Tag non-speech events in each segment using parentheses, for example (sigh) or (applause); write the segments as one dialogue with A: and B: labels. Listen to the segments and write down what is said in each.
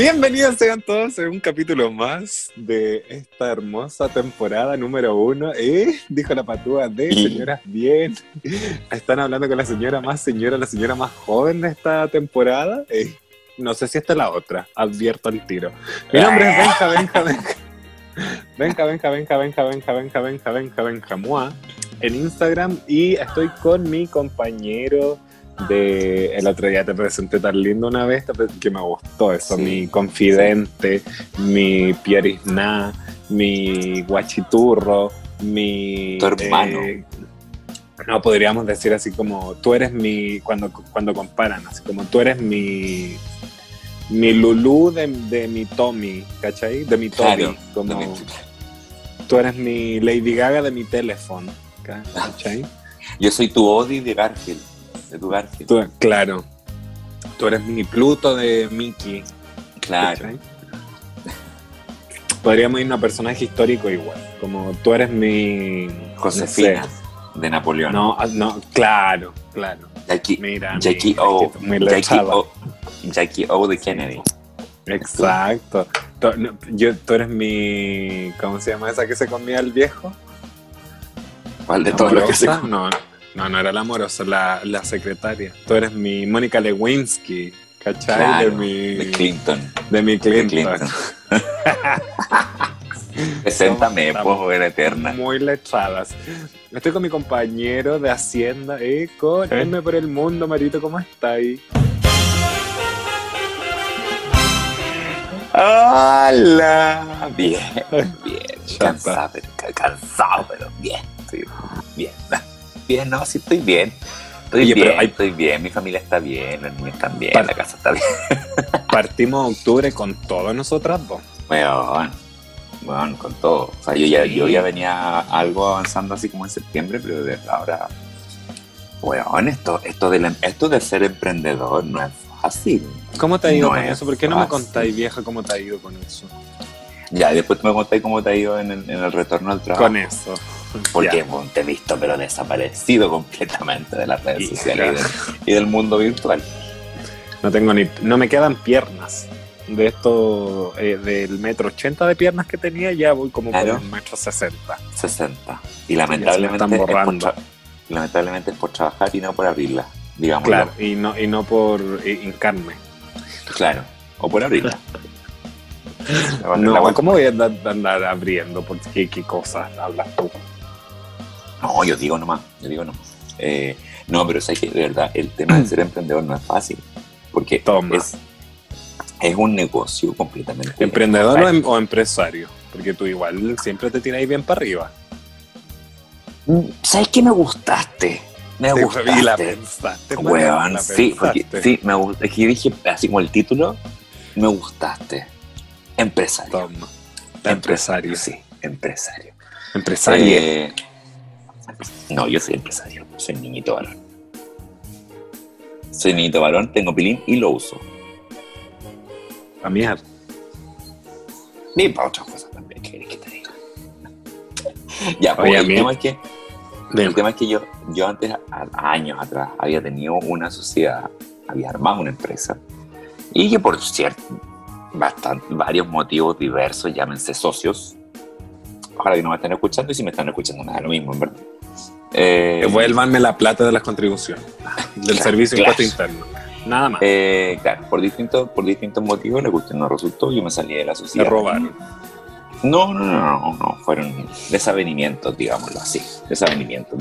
A: Bienvenidos sean todos a un capítulo más de esta hermosa temporada número uno. ¿Eh? Dijo la patúa de señoras bien. Están hablando con la señora más señora, la señora más joven de esta temporada. Eh, no sé si esta es la otra, advierto el tiro. Mi nombre es Benja, Benja, Benja. Benja, Benja, Benja, Benja, Benja, Benja, Benja, Benja, Benja, Mua, en Instagram y estoy con mi compañero de el otro día te presenté tan lindo una vez que me gustó eso,
B: Sí,
A: mi confidente, mi pierisná, mi guachiturro, mi
B: Tu hermano.
A: eh, no podríamos decir así como tú eres mi cuando cuando comparan así como tú eres mi mi Lulú de, de mi Tommy, ¿cachai? De mi Tommy,
B: Claro,
A: como tú eres mi Lady Gaga de mi teléfono, (laughs) ¿cachai?
B: Yo soy tu Odi de Garfield. De tu Garfield.
A: Tú- claro. Tú eres mi Pluto de Mickey.
B: claro.
A: ¿cachai? Podríamos irnos a personaje histórico igual. Como tú eres mi.
B: Josefina
A: no
B: de. Napoleón.
A: No, ah, no, claro, claro.
B: Jackie,
A: Mira, mi-
B: Jackie O.
A: Muy
B: Jackie o. Jackie O de Kennedy.
A: Exacto. Tú, no, yo, tú eres mi. ¿Cómo se llama esa que se comía el viejo?
B: ¿Cuál de
A: ¿La
B: todos los que se
A: amorosa? No, no, no era la amorosa, la, la secretaria. Tú eres mi Mónica Lewinsky, ¿cachai?
B: Claro,
A: de mi.
B: de Clinton.
A: de mi
B: De
A: Clinton.
B: Clinton. (laughs) Preséntame, pues, era eterna.
A: Muy letradas. Estoy con mi compañero de Hacienda, eh, con
B: ¿Eh?
A: Por el mundo, Marito, ¿cómo está ahí?
B: ¡Hola! Bien, (laughs) bien. Cansado, cansado, pero bien. Sí, bien. Bien, no, sí estoy bien. Estoy
A: Oye,
B: bien,
A: pero hay-
B: estoy bien. Mi familia está bien, los niños están bien,
A: Par-
B: la casa está bien. (laughs)
A: Partimos octubre con todas nosotras dos.
B: Bueno, bueno, con todo. O sea, yo ya, yo ya venía algo avanzando así como en septiembre, pero ahora. Bueno, esto, esto, de, la- esto de ser emprendedor no es fácil.
A: ¿Cómo te ha ido
B: No
A: con
B: es
A: eso? ¿Por qué no me contáis, vieja, cómo te ha ido con eso?
B: Ya, después me contáis cómo te ha ido en el, en el retorno al trabajo.
A: Con eso.
B: Porque te he visto, pero desaparecido completamente de las redes sociales y del, y del mundo virtual.
A: No tengo ni. No me quedan piernas. De esto, eh, del metro 80 de piernas que tenía, ya voy como
B: Claro.
A: por el metro 60.
B: 60. Y lamentablemente, es por lamentablemente es por trabajar y no por abrirla, digamos.
A: Claro, y no, y no por eh, hincarme.
B: Claro. O por abrirla. La- (laughs)
A: No, ¿cómo voy a andar, andar abriendo? Porque qué, qué cosas hablas tú.
B: No, yo digo nomás, yo digo nomás. Eh, no, pero sé que de verdad el tema de (clears throat) ser emprendedor no es fácil. Porque
A: Toma.
B: es, es un negocio completamente.
A: ¿Emprendedor o, em- o empresario? Porque tú igual siempre te tiras bien para arriba.
B: Mm, ¿Sabes qué me gustaste? Me
A: Te-
B: gustaste.
A: y la pensaste.
B: Weón,
A: la
B: sí, porque, sí, me gust- es que yo dije, así como el título, me gustaste. Empresario.
A: Toma. Empresario.
B: Sí, empresario.
A: Empresario.
B: Eh, no, yo soy empresario, soy niñito varón. Soy niñito varón, tengo pilín y lo uso.
A: A mí,
B: Y para otras cosas también, ¿qué que te diga? (laughs) ya, pues,
A: Oye,
B: el tema es que, el tema es que yo, yo antes, a- años atrás, había tenido una sociedad, había armado una empresa, y que por cierto, bastante, varios motivos diversos, llámense socios, ojalá que no me estén escuchando, y si me están escuchando, nada, lo mismo, en verdad. Eh,
A: Devuélvanme la plata de las contribuciones. (laughs) Del
B: Claro,
A: servicio de impuesto interno. Nada más.
B: eh, claro, por distintos, por distintos motivos, la cuestión no resultó, yo me salí de la
A: Te
B: sociedad.
A: robaron.
B: No, no, no, no, no, fueron desavenimientos, digámoslo así, desavenimientos.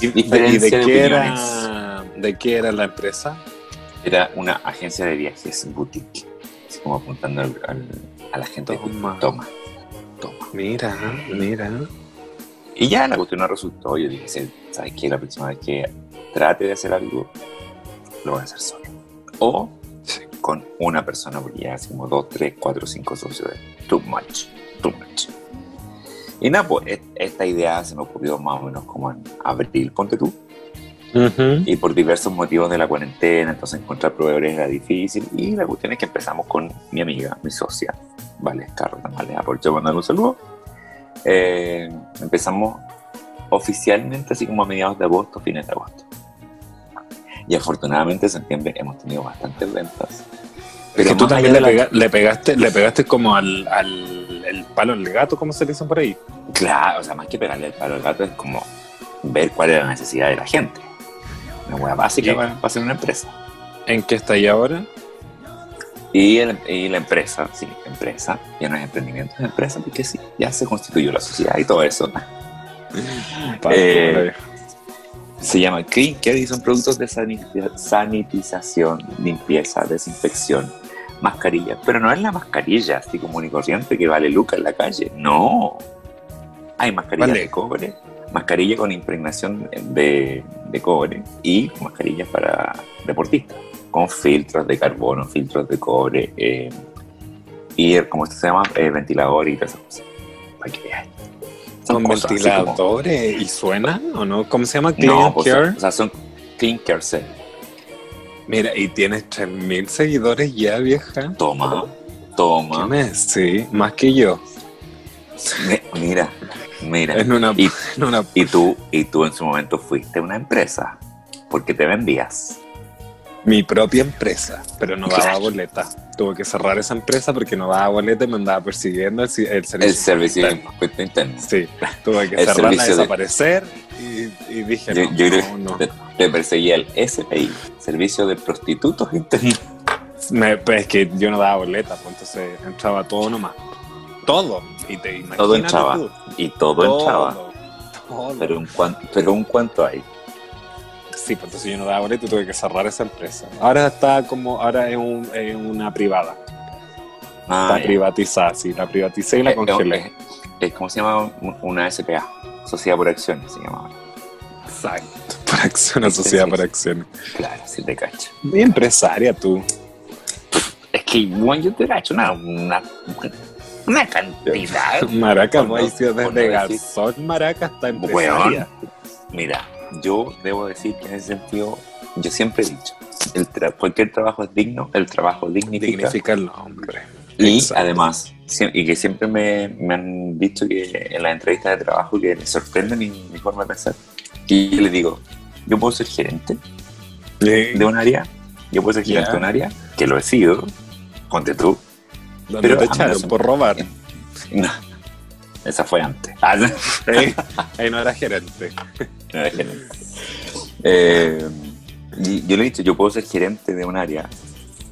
A: ¿Y, de, y qué era, de qué era la empresa?
B: Era una agencia de viajes boutique, así como apuntando al- al- a la gente.
A: Toma.
B: Toma, toma.
A: Mira, mira.
B: Y ya la cuestión no resultó. Yo dije, ¿sabes qué? La próxima vez que trate de hacer algo, lo voy a hacer solo. O con una persona, porque ya como dos, tres, cuatro, cinco socios. Too much, too much. Y nada, pues et- esta idea se me ocurrió más o menos como en abril, ponte tú.
A: Ujú.
B: Y por diversos motivos de la cuarentena, entonces encontrar proveedores era difícil. Y la cuestión es que empezamos con mi amiga, mi socia, Vale Carro Tamales. Aprovecho mandar un saludo. Eh, empezamos oficialmente así como a mediados de agosto, fines de agosto. Y afortunadamente en septiembre hemos tenido bastantes ventas.
A: Es que tú también le,
B: la-
A: pegaste, le pegaste como al, al el palo al gato, ¿cómo se le dice por ahí?
B: Claro, o sea, más que pegarle el palo al gato es como ver cuál es la necesidad de la gente. Una hueá básica para, para hacer una empresa.
A: ¿En qué está ahí ahora?
B: Y, el- y la empresa, sí, empresa, ya no es emprendimiento, es empresa, porque sí, ya se constituyó la sociedad y todo eso. (laughs) Eh, Se llama Clean Care y son productos de saniti- sanitización, limpieza, desinfección, mascarilla. Pero no es la mascarilla así común y corriente que vale Luca en la calle. No. Hay mascarillas
A: Vale.
B: de cobre, mascarilla con impregnación de, de cobre y mascarillas para deportistas, con filtros de carbono, filtros de cobre eh, y, como esto se llama, Eh, ventilador y todas esas cosas. Para que vean. Son
A: ¿Con
B: cosas así como-
A: ventiladores y suenan o no? ¿Cómo se llama? Clean
B: no, pues,
A: Care.
B: o sea, son Clean Care.
A: Mira, y tienes 3.000 seguidores ya, vieja.
B: Toma,
A: ¿Qué
B: toma.
A: Sí, más que yo.
B: Mi- Mira, mira.
A: En una,
B: Y,
A: en una
B: y tú, y tú en su momento fuiste una empresa porque te vendías.
A: Mi propia empresa, pero no daba boleta. Tuve que cerrar esa empresa porque no daba boleta y me andaba persiguiendo el, servicio.
B: El servicio impuesto interno.
A: Sí, tuve que
B: El
A: cerrarla,
B: de-
A: desaparecer y, y dije,
B: Yo,
A: no,
B: yo creo
A: no,
B: que te, te perseguía el SPI, Servicio de Prostitutos Internos. (laughs)
A: Me- pues es que yo no daba boleta, pues entonces entraba todo nomás. Todo. Y te imaginas
B: Todo entraba.
A: tú,
B: Y todo, entraba.
A: todo.
B: Pero un, cuanto, pero un cuanto hay.
A: Sí, pues entonces yo no daba boleto y tuve que cerrar esa empresa. Ahora está como, ahora es, un- es una privada.
B: Ah,
A: está privatizada, sí, la privaticé y la
B: Eh,
A: congelé.
B: eh, eh, ¿Cómo se llama? Una SPA, Sociedad por Acciones se llamaba.
A: Exacto. (laughs) Por acción, sociedad por acción.
B: Claro, sí te cacho.
A: Y empresaria tú.
B: Es que, bueno, yo te cacho una, una, una cantidad. (laughs)
A: Maraca,
B: no-
A: desde
B: no
A: garzón, Maraca hasta empresaria.
B: Mira, yo debo decir que en ese sentido, yo siempre he dicho, el tra- cualquier trabajo es digno, el trabajo dignifica.
A: Dignifica el nombre.
B: Y
A: Exacto.
B: además, y que siempre me, me han dicho que en las entrevistas de trabajo que les sorprende mi, mi forma de pensar. Y yo les digo, yo puedo ser gerente
A: Sí.
B: de un área, yo puedo ser gerente de un área, que lo he sido, ponte tú.
A: ¿Dónde
B: pero
A: te echaron por robar? (laughs)
B: No, esa fue antes. Ah, no.
A: Ahí (laughs) no era gerente.
B: No era gerente. Eh, y yo le he dicho, yo puedo ser gerente de un área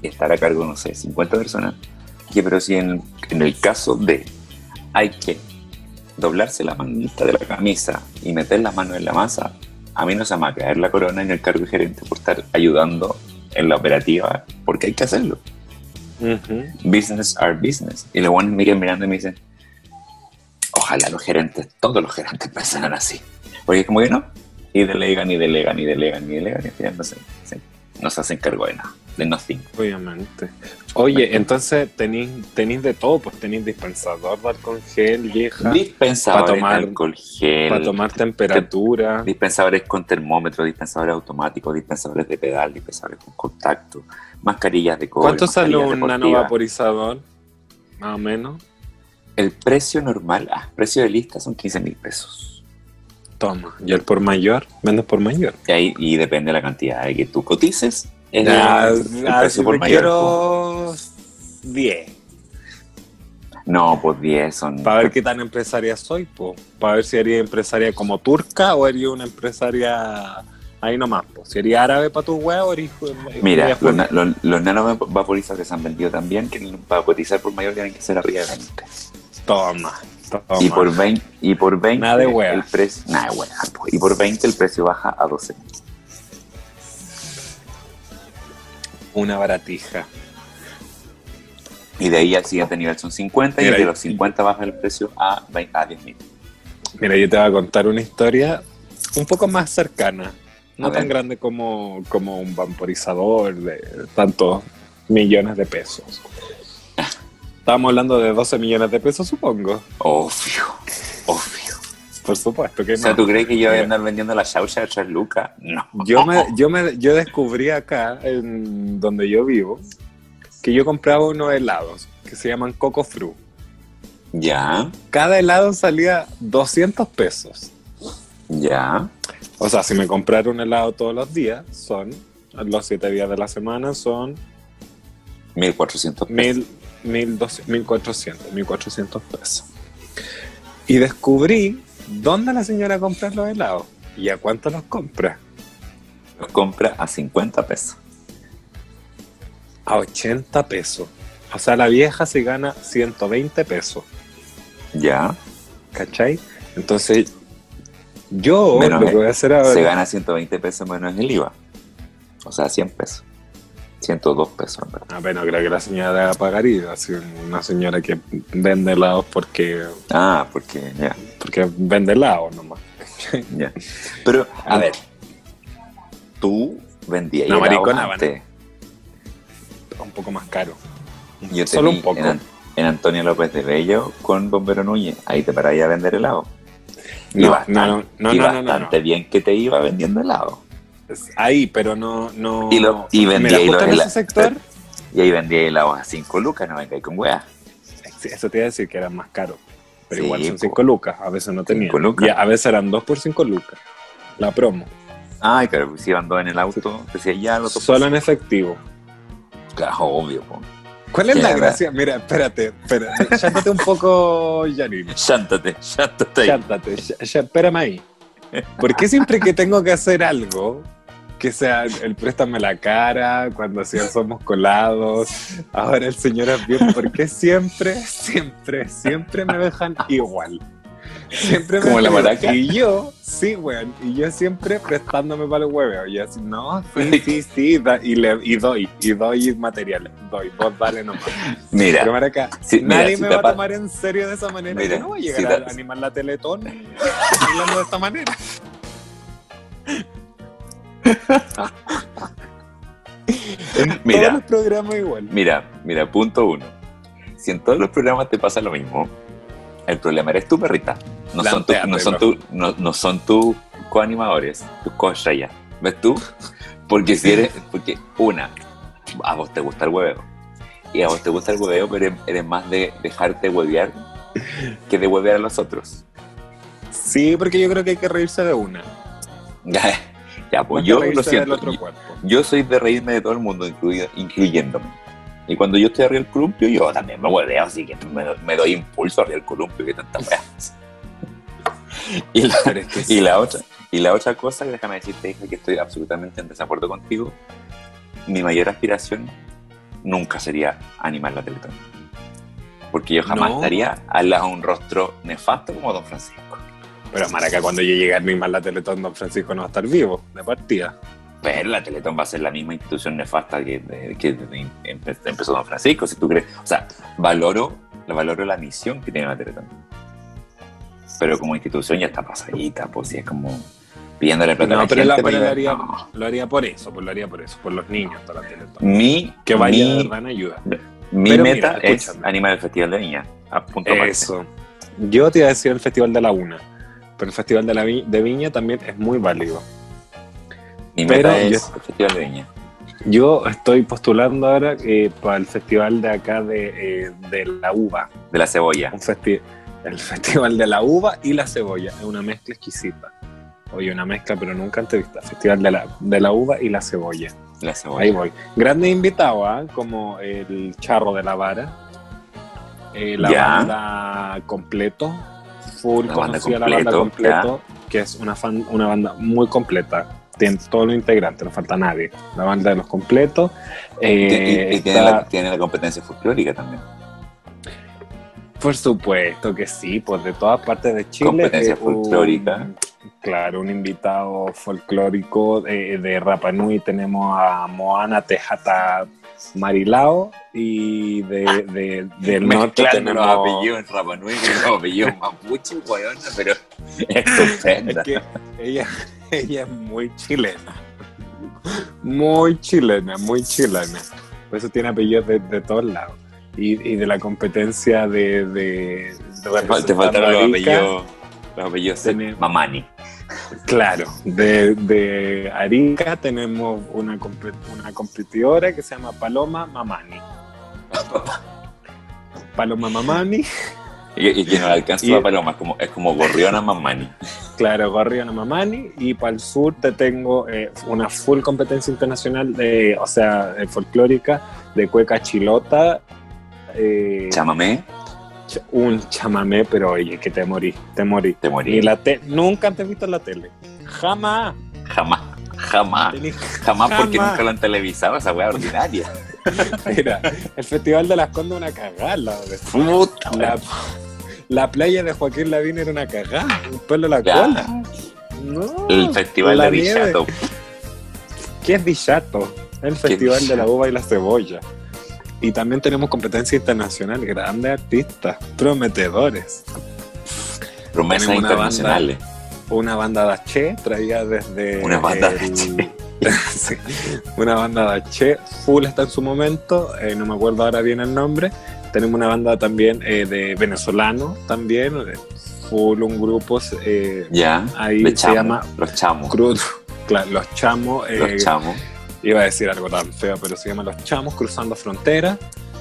B: y estar a cargo, no sé, 50 personas. Que, pero si en, en el caso de hay que doblarse la manita de la camisa y meter las manos en la masa, a mí no se me va a caer la corona en el cargo de gerente por estar ayudando en la operativa, porque hay que hacerlo.
A: Ujú.
B: Business are business. Y los buenos me quedan mirando y me dicen, ojalá los gerentes, todos los gerentes (laughs) pensaran así. Porque es como que no. Y delegan, y delegan, y delegan, y delegan, y al final no se, se- no se hacen cargo de nada, de nothing.
A: Obviamente. Oye, entonces tenéis tenéis de todo, pues tenéis dispensador de alcohol gel, vieja,
B: Dispensadores
A: Pa' tomar-
B: alcohol gel,
A: para tomar temperatura.
B: dispensadores con termómetro, dispensadores automáticos, dispensadores de pedal, dispensadores con contacto, mascarillas de cobre.
A: ¿Cuánto sale un nanovaporizador? Más o menos.
B: El precio normal, ah, precio de lista son 15 mil pesos.
A: Toma. ¿Y el por mayor? ¿Vendes por mayor?
B: Y, ahí, y depende de la cantidad de que tú cotices. es el precio
A: si
B: por mayor.
A: quiero 10.
B: No, pues 10 son.
A: Para ver qué tan empresaria soy, pues. Para ver si haría empresaria como turca o haría una empresaria ahí nomás, pues. Si haría árabe para tu huevo o haría
B: Mira, los, na- los, los nanovaporizadores que se han vendido también, que para cotizar por mayor tienen que ser arriba de 20.
A: Toma. Toma.
B: Y por 20, y por 20
A: Nada de wea.
B: el precio. Nada de wea. Y por 20 el precio baja a 12.
A: Una baratija.
B: Y de ahí al siguiente nivel son 50
A: Mira,
B: y de los 50 baja el precio a, 20 a 10 mil.
A: Mira, yo te voy a contar una historia un poco más cercana. No
B: A ver.
A: tan grande como, como un vaporizador de tantos millones de pesos. Estábamos hablando de 12 millones de pesos, supongo.
B: Obvio, obvio.
A: Por supuesto que
B: O sea,
A: no.
B: ¿tú crees que yo voy a
A: Mira.
B: andar vendiendo la chaucha de 3 lucas? No.
A: Yo me, yo me, yo descubrí acá, en donde yo vivo, que yo compraba unos helados que se llaman Coco Fru.
B: Ya,
A: Cada helado salía 200 pesos.
B: ya.
A: O sea, si me comprara un helado todos los días, son los 7 días de la semana, son
B: 1400 pesos.
A: Mil, mil, dos- mil cuatrocientos, mil cuatrocientos pesos. Y descubrí dónde la señora compra los helados y a cuánto los compra.
B: Los compra a 50 pesos.
A: A 80 pesos. O sea, la vieja se gana 120 pesos.
B: Ya.
A: ¿Cachai? Entonces, yo
B: Menos
A: lo que voy a hacer ahora.
B: Se gana 120 pesos menos el IVA. O sea, 100 pesos. 102 pesos, verdad.
A: Ah, bueno, creo que la señora debe pagar IVA. Así, una señora que vende helados porque,
B: Ah, porque ya.
A: porque vende helados nomás. (laughs)
B: Pero, a
A: Ah.
B: ver. Tú vendías
A: No,
B: helados
A: maricona,
B: antes.
A: Un poco más caro.
B: Yo te
A: Solo un poco.
B: En, An- en Antonio López de Bello con Bombero Núñez. Ahí te paráis a vender helado. Y
A: No,
B: bastante,
A: no, no, no,
B: y
A: no, no, no,
B: bastante bien que te iba vendiendo helado.
A: Ahí, pero no, no.
B: Y lo- y vendía lo-
A: en
B: la-
A: ese sector.
B: Y ahí vendía helados a 5 lucas, no venga con weá.
A: sí, eso te iba a decir que eran más caros. Pero
B: Sí,
A: igual son
B: po.
A: 5 lucas. A veces no tenían.
B: Cinco lucas.
A: Y a veces eran 2 por 5 lucas. La promo.
B: Ay, claro, pues si iban dos en el auto, decía ya lo
A: Solo en efectivo.
B: Claro, obvio, po.
A: ¿Cuál es la gracia? Mira, espérate, espérate. Chántate un poco, Janine. (laughs)
B: Chántate, chántate. ahí.
A: Chántate, espérame ahí. ¿Por qué siempre que tengo que hacer algo, que sea el préstame la cara, cuando hacían somos colados, ahora el señor es bien, ¿por qué siempre, siempre, siempre me dejan igual? Siempre me
B: Como la maraca.
A: Y yo, sí, weón, y yo siempre prestándome para el hueveo. Y así, no, sí, (laughs) sí, sí, da- y, le, y doy, y doy materiales, doy, vos dale nomás.
B: Mira,
A: Pero maraca,
B: mira,
A: nadie
B: si
A: me
B: te
A: va a tomar en serio de esa manera.
B: Mira,
A: yo no voy a
B: si
A: llegar
B: te-
A: a animar la Teletón (laughs) hablando de esta manera. En
B: Mira.
A: todos los programas igual.
B: mira, mira, punto uno. Si en todos los programas te pasa lo mismo, el problema eres tú, perrita. No son, tu- no son, tu- no, no son tus coanimadores, tus coestrellas. ¿Ves tú? Porque si eres, porque una, a vos te gusta el hueveo. Y a vos te gusta el hueveo, pero eres, eres más de dejarte huevear que de huevear a los otros.
A: Sí, porque yo creo que hay que reírse de una. (laughs)
B: ya, pues yo lo siento.
A: otro
B: yo- soy de reírme de todo el mundo, incluido, incluyéndome. Y cuando yo estoy arriba del columpio, yo también me hueveo, así que me, do- me doy impulso arriba del columpio, que tanta weá. (laughs) y, la,
A: es
B: y, otra, y la otra cosa, que déjame decirte, hija, que estoy absolutamente en desacuerdo contigo. Mi mayor aspiración nunca sería animar la Teletón. Porque yo jamás
A: No.
B: estaría al lado de un rostro nefasto como Don Francisco.
A: Pero Maraca, cuando yo llegue a animar la Teletón, Don Francisco no va a estar vivo, de partida.
B: Pero la Teletón va a ser la misma institución nefasta que, que empe- empezó Don Francisco, si tú crees. O sea, valoro, valoro la misión que tiene la Teletón. Pero como institución ya está pasadita, pues sí, es como pidiéndole plata a
A: No,
B: la
A: pero,
B: gente.
A: la- pero lo, haría,
B: no.
A: lo haría por eso, pues lo haría por eso, por los niños de la Teletón.
B: Mi,
A: Que vaya de
B: mi,
A: verdad en ayuda.
B: mi
A: Pero
B: meta
A: mira,
B: es animar el Festival de Viña. A punto.
A: Eso. Yo te iba a decir el Festival de la Una, pero el Festival de, la Vi- de Viña también es muy válido.
B: Mi
A: pero
B: meta
A: yo-
B: es el Festival de Viña.
A: Yo estoy postulando ahora eh, para el festival de acá de, eh, de la uva.
B: De la cebolla.
A: Un festi- el (laughs) festival de la uva y la cebolla. Es una mezcla exquisita. Oye, una mezcla, pero nunca antes vista. Festival de la, de la uva y la cebolla.
B: La cebolla.
A: Ahí voy. Grandes invitados, ¿ah? como el charro de la vara, eh, la
B: Ya.
A: banda completo, full
B: La banda
A: conocida la banda
B: Completo,
A: completo, que es una, fan- una banda muy completa. Tiene todos los integrantes, no falta nadie. La banda de los completos. eh,
B: y, y tiene, la, tiene la competencia folclórica también.
A: Por supuesto que sí, pues de todas partes de Chile.
B: Competencia
A: eh, un-
B: folclórica.
A: claro, un invitado folclórico eh, de Rapa Nui tenemos a Moana Tejata Marilao y de, de- del norte tenemos...
B: apellidos en Rapa Nui apellidos mapuche, weona, pero (laughs) estupenda.
A: Es que ella, ella es muy chilena. Muy chilena, muy chilena. Por eso tiene apellidos de, de todos lados. Y, y de la competencia de... de, de
B: Te faltaron los apellidos. Los apellidos Mamani.
A: Claro, de, de Arica tenemos una, compe- una competidora que se llama Paloma Mamani. (laughs) Paloma Mamani.
B: Y, y que no alcanza
A: Y-
B: paloma, es como, es como gorriona mamani.
A: Claro, Gorrión Mamani. Y para el sur te tengo eh, una full competencia internacional, de, o sea, folclórica, de cueca chilota. eh,
B: Chámame,
A: ch- un chamamé, pero oye, que te morí, te morí.
B: te
A: Ni
B: morí.
A: la te nunca te he visto en la tele. Jamás.
B: Jamás, jamás. Jamás porque nunca lo han televisado, esa weá ordinaria. (laughs)
A: Mira, el Festival de las Condes una cagada. La,
B: Puta,
A: la, la playa de Joaquín Lavín era una cagada. Un pelo a la
B: Ya.
A: cola. No,
B: El festival de. Villato.
A: ¿Qué es Villato? El Festival de la? Uva y la Cebolla. Y también tenemos competencia internacional, grandes artistas, prometedores.
B: Promesas
A: una
B: internacionales.
A: Una banda de H traía desde.
B: Una banda de
A: el-
B: H. (laughs)
A: Sí, una banda de H, full está en su momento, eh, no me acuerdo ahora bien el nombre. Tenemos una banda también eh, de venezolano, también, eh, full un grupo, eh,
B: Ya,
A: ahí se
B: chamo,
A: llama
B: los chamos.
A: Cruz, (laughs) claro, los chamos,
B: Los chamos.
A: Iba a decir algo tan feo, pero se llama Los Chamos Cruzando Frontera.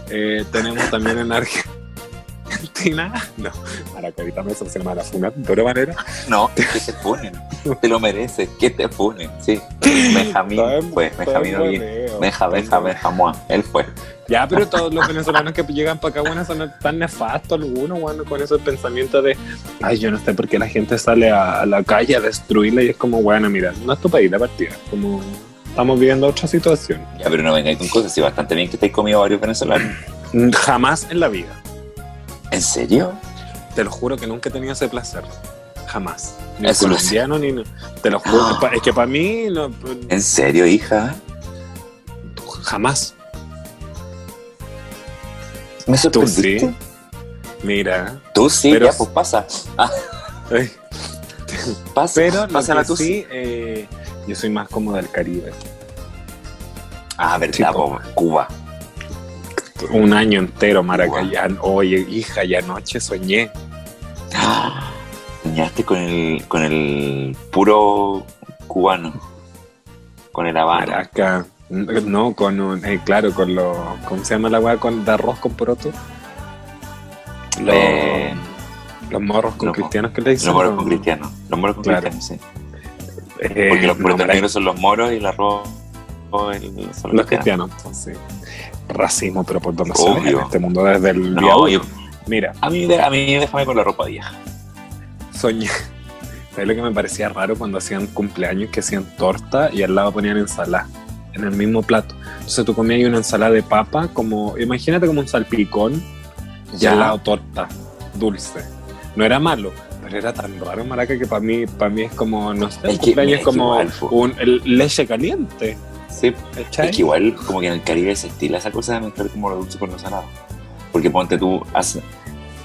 A: Eh, tenemos también en Argentina, no, para que me se llama la funa, de otra manera.
B: No, que te funen. Te lo mereces, que te funen. Sí. Benjamín fue, Benjamín
A: voleo.
B: Benja, Benja, Benjamón. Él fue.
A: Ya, pero todos los venezolanos que llegan para acá, bueno, son tan nefastos algunos, bueno, con ese pensamiento de, ay, yo no sé por qué la gente sale a, a la calle a destruirla y es como, bueno, mira, no es tu país la partida, como estamos viviendo otra situación.
B: Ya, pero no vengáis con cosas. Sí, bastante bien que estáis comido varios venezolanos.
A: Jamás en la vida.
B: ¿En serio?
A: Te lo juro que nunca he tenido ese placer. Jamás. Ni
B: Eso lo Ah.
A: colombiano, ni. Te lo juro. (gasps) Es que para mí, no,
B: ¿En serio, hija?
A: jamás.
B: ¿Me
A: Tú
B: sorprendiste?
A: sí. Mira.
B: Tú sí,
A: Pero-
B: ya, pues pasa.
A: Ay,
B: Pasa,
A: Pero lo que
B: tú
A: sí, eh, yo soy más como del Caribe.
B: Ah, verdad, po, Cuba.
A: Un año entero, Maracayán. Oye, hija, y anoche soñé.
B: Ah, Soñaste con el, con el puro cubano. Con el habano.
A: Maraca. No, con un, eh, claro, con lo. ¿Cómo se llama la weá con, de arroz con poroto? Los,
B: Eh,
A: los morros con
B: los-
A: cristianos que le dicen.
B: Los moros
A: ¿no?
B: con cristianos. Los moros con
A: Claro.
B: cristianos, sí.
A: Eh,
B: Porque los
A: no,
B: puertos
A: Maraca-
B: negros son los moros y el arroz el-
A: Los cristianos, entonces. Racismo, pero por donde se ve en este mundo desde el
B: No, yo,
A: Mira,
B: a, mí, de- a mí déjame con la ropa vieja.
A: soñé. (laughs) ¿Sabes lo que me parecía raro cuando hacían cumpleaños que hacían torta y al lado ponían ensalada en el mismo plato? Entonces tú comías una ensalada de papa, como, imagínate como un salpicón y
B: Ya.
A: al lado torta, dulce. No era malo, pero era tan raro, maraca, que para mí, para mí es como, no sé, cumpleaños
B: es
A: como
B: igual,
A: un, el- leche caliente.
B: Sí,
A: ¿cachai?
B: Es que igual, como que en el Caribe se estila esa cosa de mezclar como lo dulce con lo salado. Porque ponte tú, haces-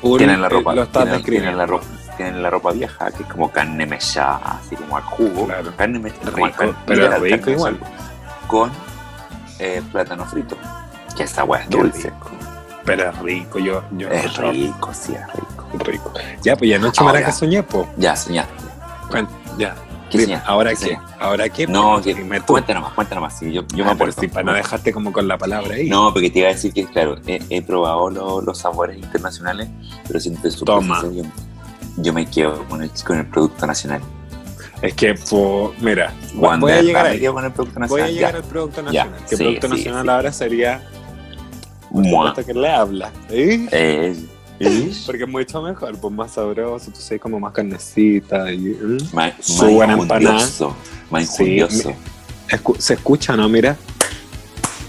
A: Un-
B: tienen la
A: eh,
B: ropa,
A: Lo
B: tienen, tienen la ropa, tienen la ropa vieja, que es como carne mechada, así como al jugo.
A: Claro.
B: Carne mechada, como
A: Rico,
B: al carne-
A: pero rico
B: carne
A: igual.
B: Con eh, plátano frito. Que esta weá es dulce.
A: rico. Pero es rico, yo, yo
B: Es rico, sí, es rico.
A: rico. Ya, pues ya anoche
B: Ahora.
A: maraca soñé, po.
B: Ya, soñaste.
A: Cuen- Ya. ¿Ahora
B: ¿Qué?
A: ¿Ahora qué?
B: No, que, cuenta nomás, cuenta nomás. Sí, yo, yo
A: Ah,
B: me acuerdo.
A: sí, para no dejarte como con la palabra ahí.
B: No, porque te iba a decir que, claro, he, he probado lo- los sabores internacionales, pero siempre
A: Toma.
B: yo, yo me quedo con el, con el producto nacional.
A: Es que, mira,
B: Juan
A: voy a llegar ahí.
B: con el producto
A: Voy a
B: nacional.
A: llegar
B: ya.
A: al Producto
B: Ya,
A: Nacional. que
B: sí,
A: Producto Nacional ahora sería esto que le habla. ¿eh?
B: Eh,
A: Porque es mucho mejor, pues más sabroso, tú sabes como más carnecita y... ¿eh?
B: Más,
A: buena empanada.
B: Más
A: Sí. Escu- se escucha, ¿no? Mira.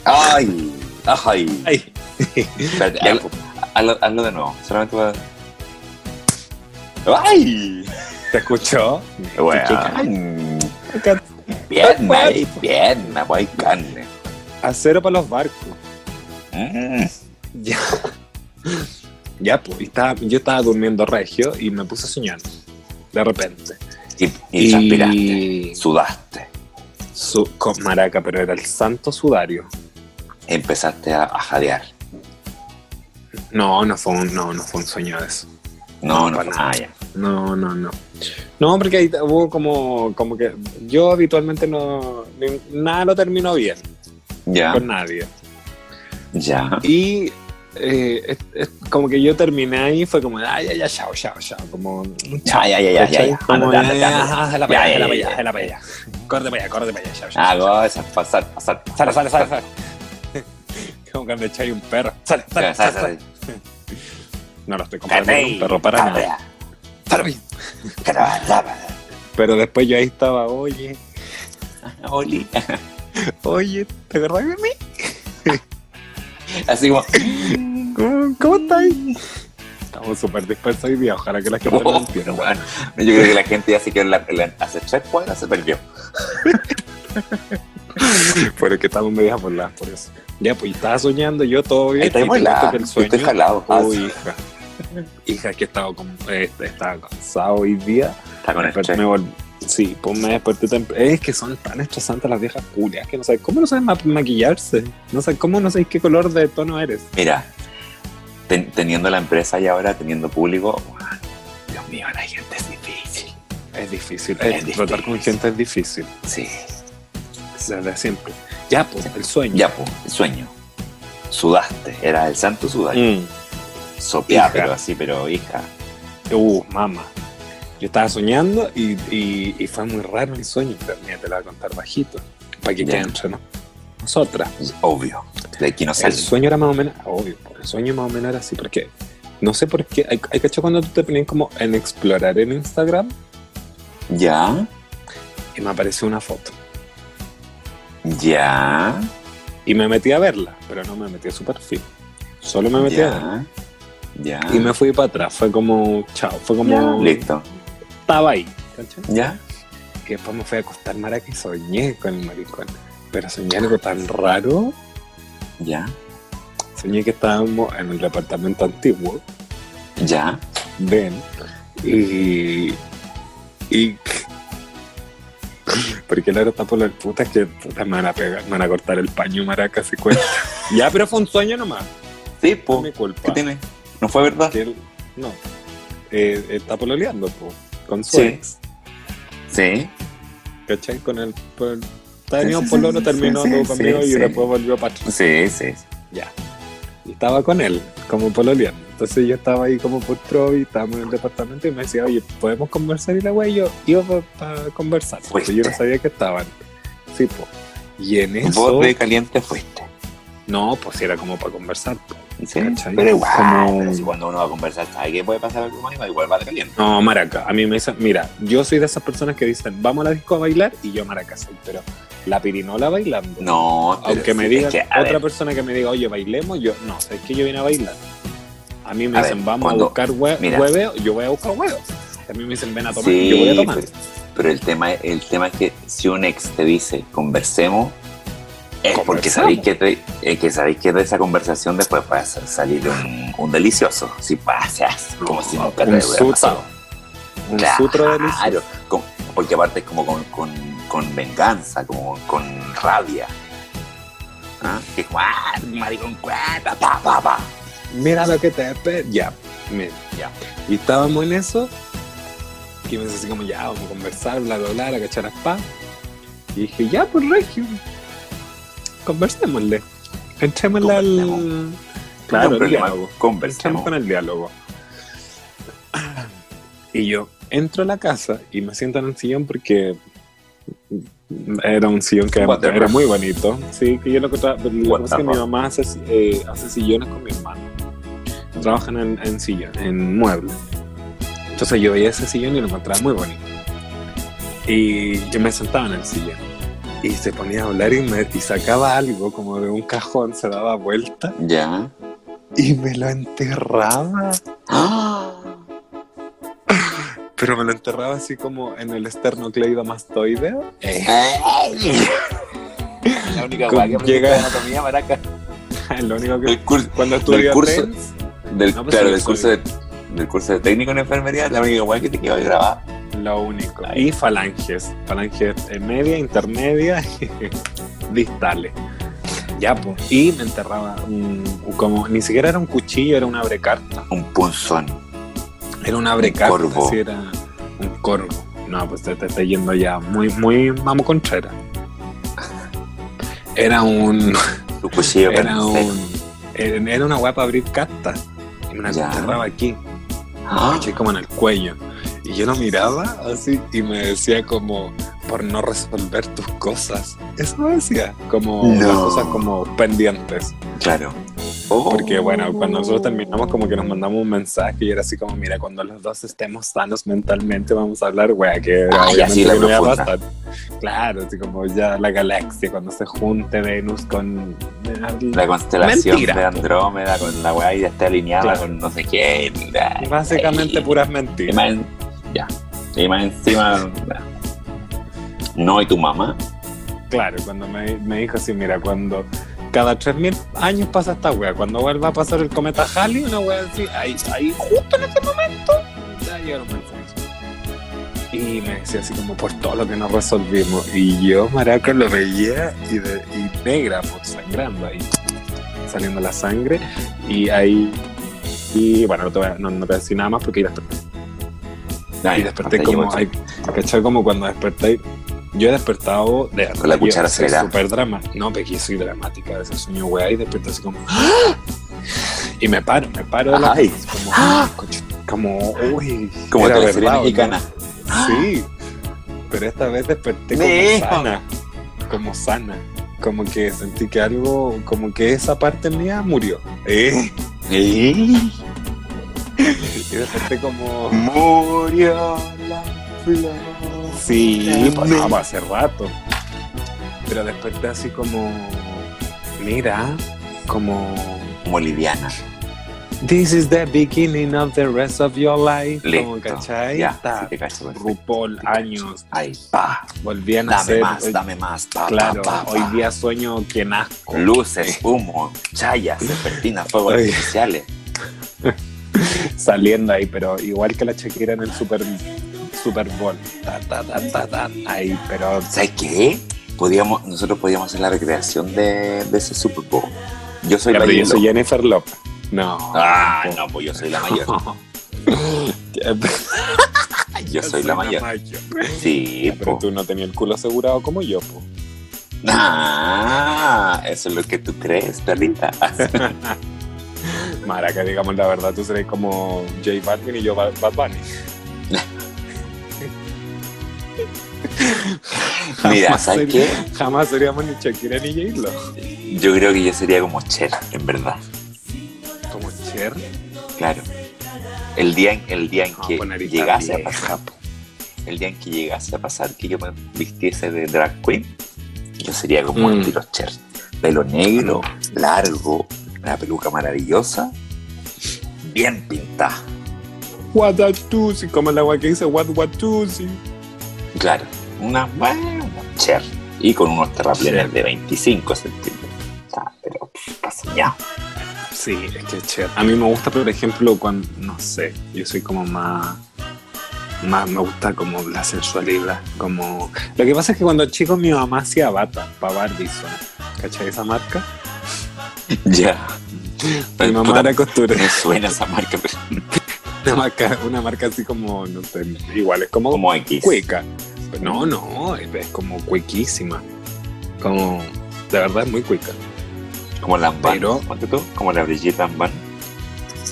B: ¡Ay! ¡Ay!
A: Ay.
B: Espérate,
A: Ya,
B: hazlo, hazlo- hazlo de nuevo. Solamente para. ¡Ay!
A: ¿Te escuchó? Acá-
B: Pierna, pierna, pues hay carne.
A: Acero para los barcos.
B: Mm.
A: Ya. Ya, pues, y estaba- yo estaba durmiendo regio y me puse a soñar. De repente.
B: Y, y transpiraste, sudaste.
A: Su, con maraca, pero era el santo sudario.
B: Empezaste a, a jadear.
A: No, no fue un, no, no fue un sueño de eso.
B: No,
A: No,
B: no,
A: nada.
B: ya.
A: No, no, no. No, porque ahí hubo como, como que yo habitualmente no, nada lo termino bien
B: Ya,
A: con nadie.
B: ya.
A: Y eh, es- es como que yo terminé ahí, fue como, ay, ya, ya, chao, chao, chao, como,
B: Ya, ya, ya, ya, ya.
A: Como,
B: Ándate,
A: ya, ya,
B: ándate.
A: déjala para
B: Ya,
A: allá,
B: ya,
A: déjala para allá, déjala para allá. Para para chao, chao.
B: Ah, cosa, pasar, pasar.
A: Sale, sale, sale, sale. (laughs) Como cuando echáis un perro. Sale, sale,
B: Sale,
A: sale. No lo estoy comprando
B: sale.
A: con un perro para nada. Sale.
B: Caramba.
A: Pero después yo ahí estaba, oye,
B: Oli. (laughs)
A: oye, ¿te acordás de mí? (laughs)
B: Así como.
A: ¿Cómo, cómo estás? Estamos súper dispersos hoy día, ojalá que la gente lo
B: Oh,
A: entienda.
B: bueno, yo creo que la gente ya se quedó en la, en la- hace tres cuadras se perdió. (laughs)
A: Pero es que estamos medio voladas por eso. Ya, pues estaba soñando, yo todo bien.
B: Está volada.
A: que el
B: estoy
A: sueño.
B: jalado.
A: Uy, hija. Hija, que estaba, con, eh, estaba cansado hoy día.
B: Está con estrés.
A: me vol- Sí, pues me desperté temprano. Es que son tan estresantes las viejas culias que no sabes cómo no saben ma- maquillarse. No sé cómo no sabes qué color de tono eres.
B: Mira, ten- teniendo la empresa y ahora teniendo público, Dios mío, la gente es difícil.
A: Es difícil.
B: Es
A: eh, Tratar con
B: difícil.
A: gente es difícil.
B: Sí.
A: Desde siempre. Ya, pues, el sueño.
B: Ya, pues, el sueño. Sudaste, era el santo sudar.
A: Mm.
B: Pero así, pero hija.
A: Uh, mamá. Yo estaba soñando y, y, y fue muy raro el sueño. Pero mira, te lo voy a contar bajito. Para que quede entre ¿no? nosotras.
B: Obvio. De aquí no
A: El sueño era más o menos, obvio, el sueño más o menos era así, porque no sé por qué, hay, hay cacho cuando tú te ponías como en explorar en Instagram
B: Ya,
A: y me apareció una foto.
B: ya,
A: Y me metí a verla, pero no me metí a su perfil. Solo me metí a verla.
B: ya.
A: Y me fui para atrás, fue como, chao, fue
B: Ya,
A: como,
B: Listo.
A: Estaba ahí, ¿cachai?
B: Ya,
A: Que después me fui a acostar maraca y soñé con el maricón. Pero soñé algo tan raro,
B: ya,
A: soñé que estábamos en el departamento antiguo
B: ya.
A: ven y y porque el está por la puta que puta, me van a pegar, me van a cortar el paño maraca si cuenta (laughs) ya pero fue un sueño nomás
B: Sí,
A: no
B: po.
A: mi culpa
B: ¿Qué tiene? ¿No fue verdad?
A: que él no eh, está pololeando po, con su
B: Sí.
A: ex
B: Sí.
A: ¿cachai? con el, con el tenía un pololo terminó todo conmigo y después volvió para atrás
B: Sí, sí.
A: ya y estaba con él como pololeando entonces yo estaba ahí como por trovi estábamos en el departamento y me decía oye podemos conversar y la wey yo iba para conversar porque yo no sabía que estaban sí po y en eso
B: Vos de caliente fuiste.
A: no pues era como para conversar po.
B: ¿Sí? Pero igual,
A: Como-
B: pero si cuando uno va a conversar, sabe que puede pasar algo más, igual va de caliente.
A: no maraca a mí me dicen mira yo soy de esas personas que dicen vamos a la disco a bailar y yo maraca soy pero la pirinola bailando.
B: No,
A: aunque me
B: sí,
A: digan
B: es que,
A: otra
B: ver,
A: persona que me diga oye bailemos yo no sé que yo vine a bailar. A mí me
B: A
A: dicen
B: ver,
A: vamos
B: cuando-
A: a buscar hue-
B: mira.
A: hueveo yo voy a buscar huevos a mí me dicen ven a tomar
B: Sí,
A: yo voy a tomar.
B: pero, pero el tema, el tema es que si un ex te dice conversemos, es porque
A: Conversamos.
B: sabéis que, te- eh, que sabéis que de esa conversación después puede sa- salir un, un delicioso. Si pasas, como si nunca te
A: un
B: hubiera pasado.
A: un
B: Claro,
A: sutro delicioso
B: como- porque aparte es como con, con, con venganza, como con rabia. ¿Ah? Es ah, maricón, cuenta, pa, pa, pa.
A: mira lo que te espera ya mira
B: Ya.
A: y estábamos en eso que me dice así como ya vamos a conversar bla bla bla la cachara pa y dije ya pues regio conversémosle entrémosle al claro
B: No
A: el diálogo
B: Conversemos.
A: con el diálogo. (clears throat) Y yo entro a la casa y me siento en el sillón porque era un sillón que era muy bonito. Sí, que yo lo que lo que es que mi mamá hace, eh, hace sillones con mi hermano. Trabajan en, en sillón, en muebles. Entonces yo veía ese sillón y lo encontraba muy bonito. Y yo me sentaba en el sillón. Y se ponía a hablar y, me, y sacaba algo como de un cajón, se daba vuelta
B: Ya.
A: y me lo enterraba.
B: ¡Ah! (gasps)
A: Pero me lo enterraba así como en el esternocleidomastoideo. (laughs)
B: La única
A: Con-
B: que
A: llega-
B: anatomía, maraca. (laughs)
A: Lo único que
B: Del curso,
A: cuando estudié
B: curso- del,
A: No, pues
B: claro, del curso de, del curso de técnico en enfermería, la única weá que te quedó grabada.
A: Lo único. Y falanges. Falanges eh, media, intermedia (laughs) y distales. Ya, pues. Y me enterraba un- como, ni siquiera era un cuchillo, era un abrecarta.
B: Un punzón.
A: Era un abrecarta,
B: corvo.
A: sí, era un corvo. No, pues te, te está yendo ya muy, muy vamos contrera. Era un, (laughs)
B: Tu cuchillo
A: era un, era era una weá para abrir cartas. Y me la enterraba aquí,
B: Ah,
A: como en el cuello. Y yo lo miraba así y me decía como, por no resolver tus cosas. Eso me decía, como
B: No.
A: las cosas como pendientes.
B: claro. Oh.
A: Porque bueno, cuando nosotros terminamos como que nos mandamos un mensaje y era así como, mira, cuando los dos estemos sanos mentalmente vamos a hablar, wea, que
B: Ah, ya, sí,
A: obviamente
B: la
A: que no pasar. Claro, así como ya la galaxia, cuando se junte Venus con...
B: La constelación
A: Mentira,
B: de. Andrómeda con la weá ya está alineada
A: Claro.
B: con no sé qué.
A: Básicamente
B: ay.
A: puras
B: Y
A: mentiras.
B: Ya. Y más encima. No, y tu mamá.
A: Claro, cuando me, dijo así, mira, cuando cada 3.000 años pasa esta wea, cuando vuelva a pasar el cometa Halley, una wea así, ahí, ahí justo en ese momento, ya llegaron mensajes. Y me decía así como por todo lo que nos resolvimos. Y yo, maraca, lo veía y, negra, pues sangrando ahí, saliendo la sangre. Y ahí, y bueno, no te voy a, no, no decir nada más porque desperté.
B: Ay,
A: y desperté como, ay, ¿cachai? Como cuando desperté. Yo he despertado de
B: Con la cuchara acelerada.
A: súper dramática. No, porque soy dramática de ese sueño, weá, y desperté así como. ¡Ah! Y me paro, me paro de la
B: Ay.
A: como,
B: ¡Ah!
A: como, uy,
B: Como
A: verdad, ¿o no?
B: mexicana.
A: Sí, pero esta vez desperté como sana, como sana, como que sentí que algo, como que esa parte mía murió. ¿Eh?
B: ¿Eh?
A: Y desperté como,
B: Murió la flor.
A: sí, pues no, pues hace rato. Pero desperté así como, mira, como,
B: Como liviana.
A: this is the beginning of the rest of your life. Como. ¿cachai?
B: Ya,
A: Está
B: sí cacho, perfecto.
A: RuPaul, años,
B: Ay, pa.
A: volvían a
B: Dame
A: ser...
B: más, dame más. Pa,
A: Claro,
B: pa, pa,
A: hoy día sueño que nazco.
B: Luces, humo, chayas, serpentinas, fuegos artificiales. (laughs)
A: saliendo ahí, pero igual que la Shakira en el Super, Super Bowl. Ta, ta, ta, ta, ta. Ahí, pero
B: ¿Sabes qué? Podíamos, nosotros podíamos hacer la recreación de, de ese Super Bowl. Yo soy
A: Ya,
B: la
A: yo soy Jennifer Lopez. No.
B: Ah, no, pues yo soy la mayor. (laughs) Yo soy la mayor. Sí,
A: Pero
B: po.
A: tú no tenías el culo asegurado como yo, po.
B: Ah, eso es lo que tú crees, perrita. (laughs)
A: Maraca, digamos la verdad, tú serás como J Balvin y yo Bad Bunny. (laughs)
B: Mira, ¿sabes qué?
A: Jamás seríamos ni Shakira ni J-Lo.
B: Yo creo que yo sería como Cher, en verdad.
A: Como Cher.
B: Claro. El día en, el día en
A: Vamos a
B: que llegase a pasar, el día en que llegase a pasar que yo me vistiese de drag queen, yo sería como
A: Mm.
B: el tiro Cher. Pelo negro, largo, una peluca maravillosa, bien pintada.
A: What a tusi, como el agua que dice What what tusi.
B: Claro, una buena Cher. Y con unos terraplenes de 25 centímetros. Ah, pero paseñado.
A: Sí, es que Cher. A mí me gusta, por ejemplo, cuando, no sé, yo soy como más, más, me gusta como la sensualidad, como... Lo que pasa es que cuando chico mi mamá hacía bata para Barbizon, ¿cachai esa marca? (laughs)
B: Ya.
A: Mi mamá
B: Puta,
A: era costurera,
B: Me suena esa marca, pero
A: una marca, una marca así como, no sé, igual, es como,
B: como X.
A: cueca. No, no, es, como cuequísima, como, de verdad es muy cueca.
B: Como Lamban.
A: Pero-
B: tú, como la Brigitte Lamban.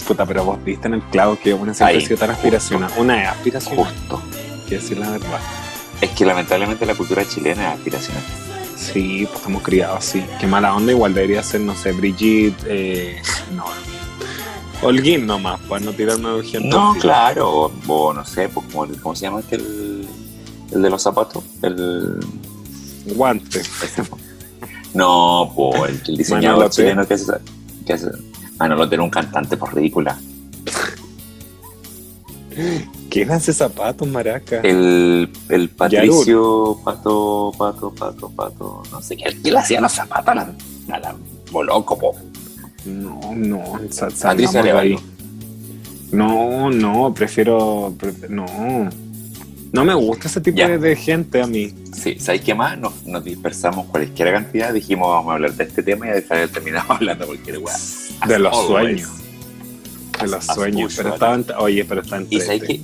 A: Puta, pero vos viste en el clavo que una siempre
B: Ahí,
A: ha sido tan
B: justo.
A: aspiracional. Una es aspiracional,
B: Justo.
A: que decir la verdad.
B: Es que lamentablemente la cultura chilena es aspiracional.
A: Sí, pues estamos criados así. Qué mala onda, igual debería ser, no sé, Brigitte, eh, no. Holguín nomás, pues no tirarme gente.
B: No,
A: así.
B: claro. O, o no sé, pues, ¿cómo, cómo se llama este? El, el de los zapatos. El,
A: Guante.
B: po. no, pues el, el diseñador
A: Manolo
B: chileno que hace. Que hace Manolo era un cantante por ridícula.
A: ¿Quién hace zapatos, maraca?
B: El, el Patricio Pato, Pato, Pato, Pato. No sé qué. ¿Quién le hacía los zapatos a la, a la Boloco, po?
A: No, no, sa-
B: Patricia
A: salgamos de ahí. No, no, prefiero, pre- no. No me gusta ese tipo de, de gente a mí.
B: Sí, ¿sabes qué más? Nos, nos dispersamos cualquier cantidad, dijimos vamos a hablar de este tema y al final terminamos (laughs) hablando cualquier weá.
A: De los
B: Always.
A: sueños. De los
B: As
A: sueños. Pero
B: usual.
A: estaban, oye, pero están
B: Y sabes que.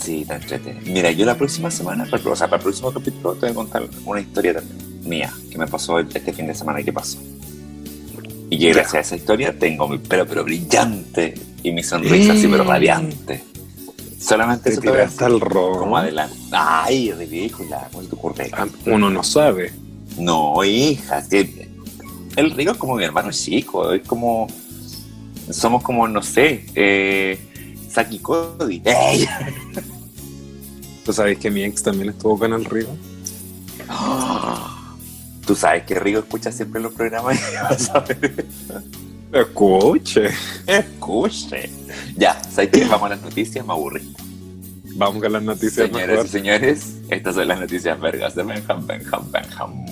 B: Sí, está entretenido. Mira, yo la próxima semana, para- o sea, para el próximo capítulo, te voy a contar una historia también mía que me pasó este fin de semana que pasó. Y que gracias a esa historia tengo mi pelo pero brillante y mi sonrisa así pero radiante. Solamente
A: Te
B: eso te voy a
A: tiraste al rojo.
B: Como adelante. Ay, ridícula, ¿cómo te ocurre?
A: Ah, Uno no sabe.
B: No, hija, es que el Rigo es como mi hermano chico, es como. Somos como, no sé, eh, Saki Cody. ¡Ey!
A: ¿Tú sabes que mi ex también estuvo con el río?
B: Tú sabes que Rigo escucha siempre los programas y (laughs) vas a ver.
A: Escuche.
B: Escuche. Ya, ¿sabes qué? Vamos a las noticias, me aburrí.
A: Vamos con las noticias
B: Señoras
A: mejor.
B: y señores, estas son las noticias vergas de Benjam, Benjam, Benjam.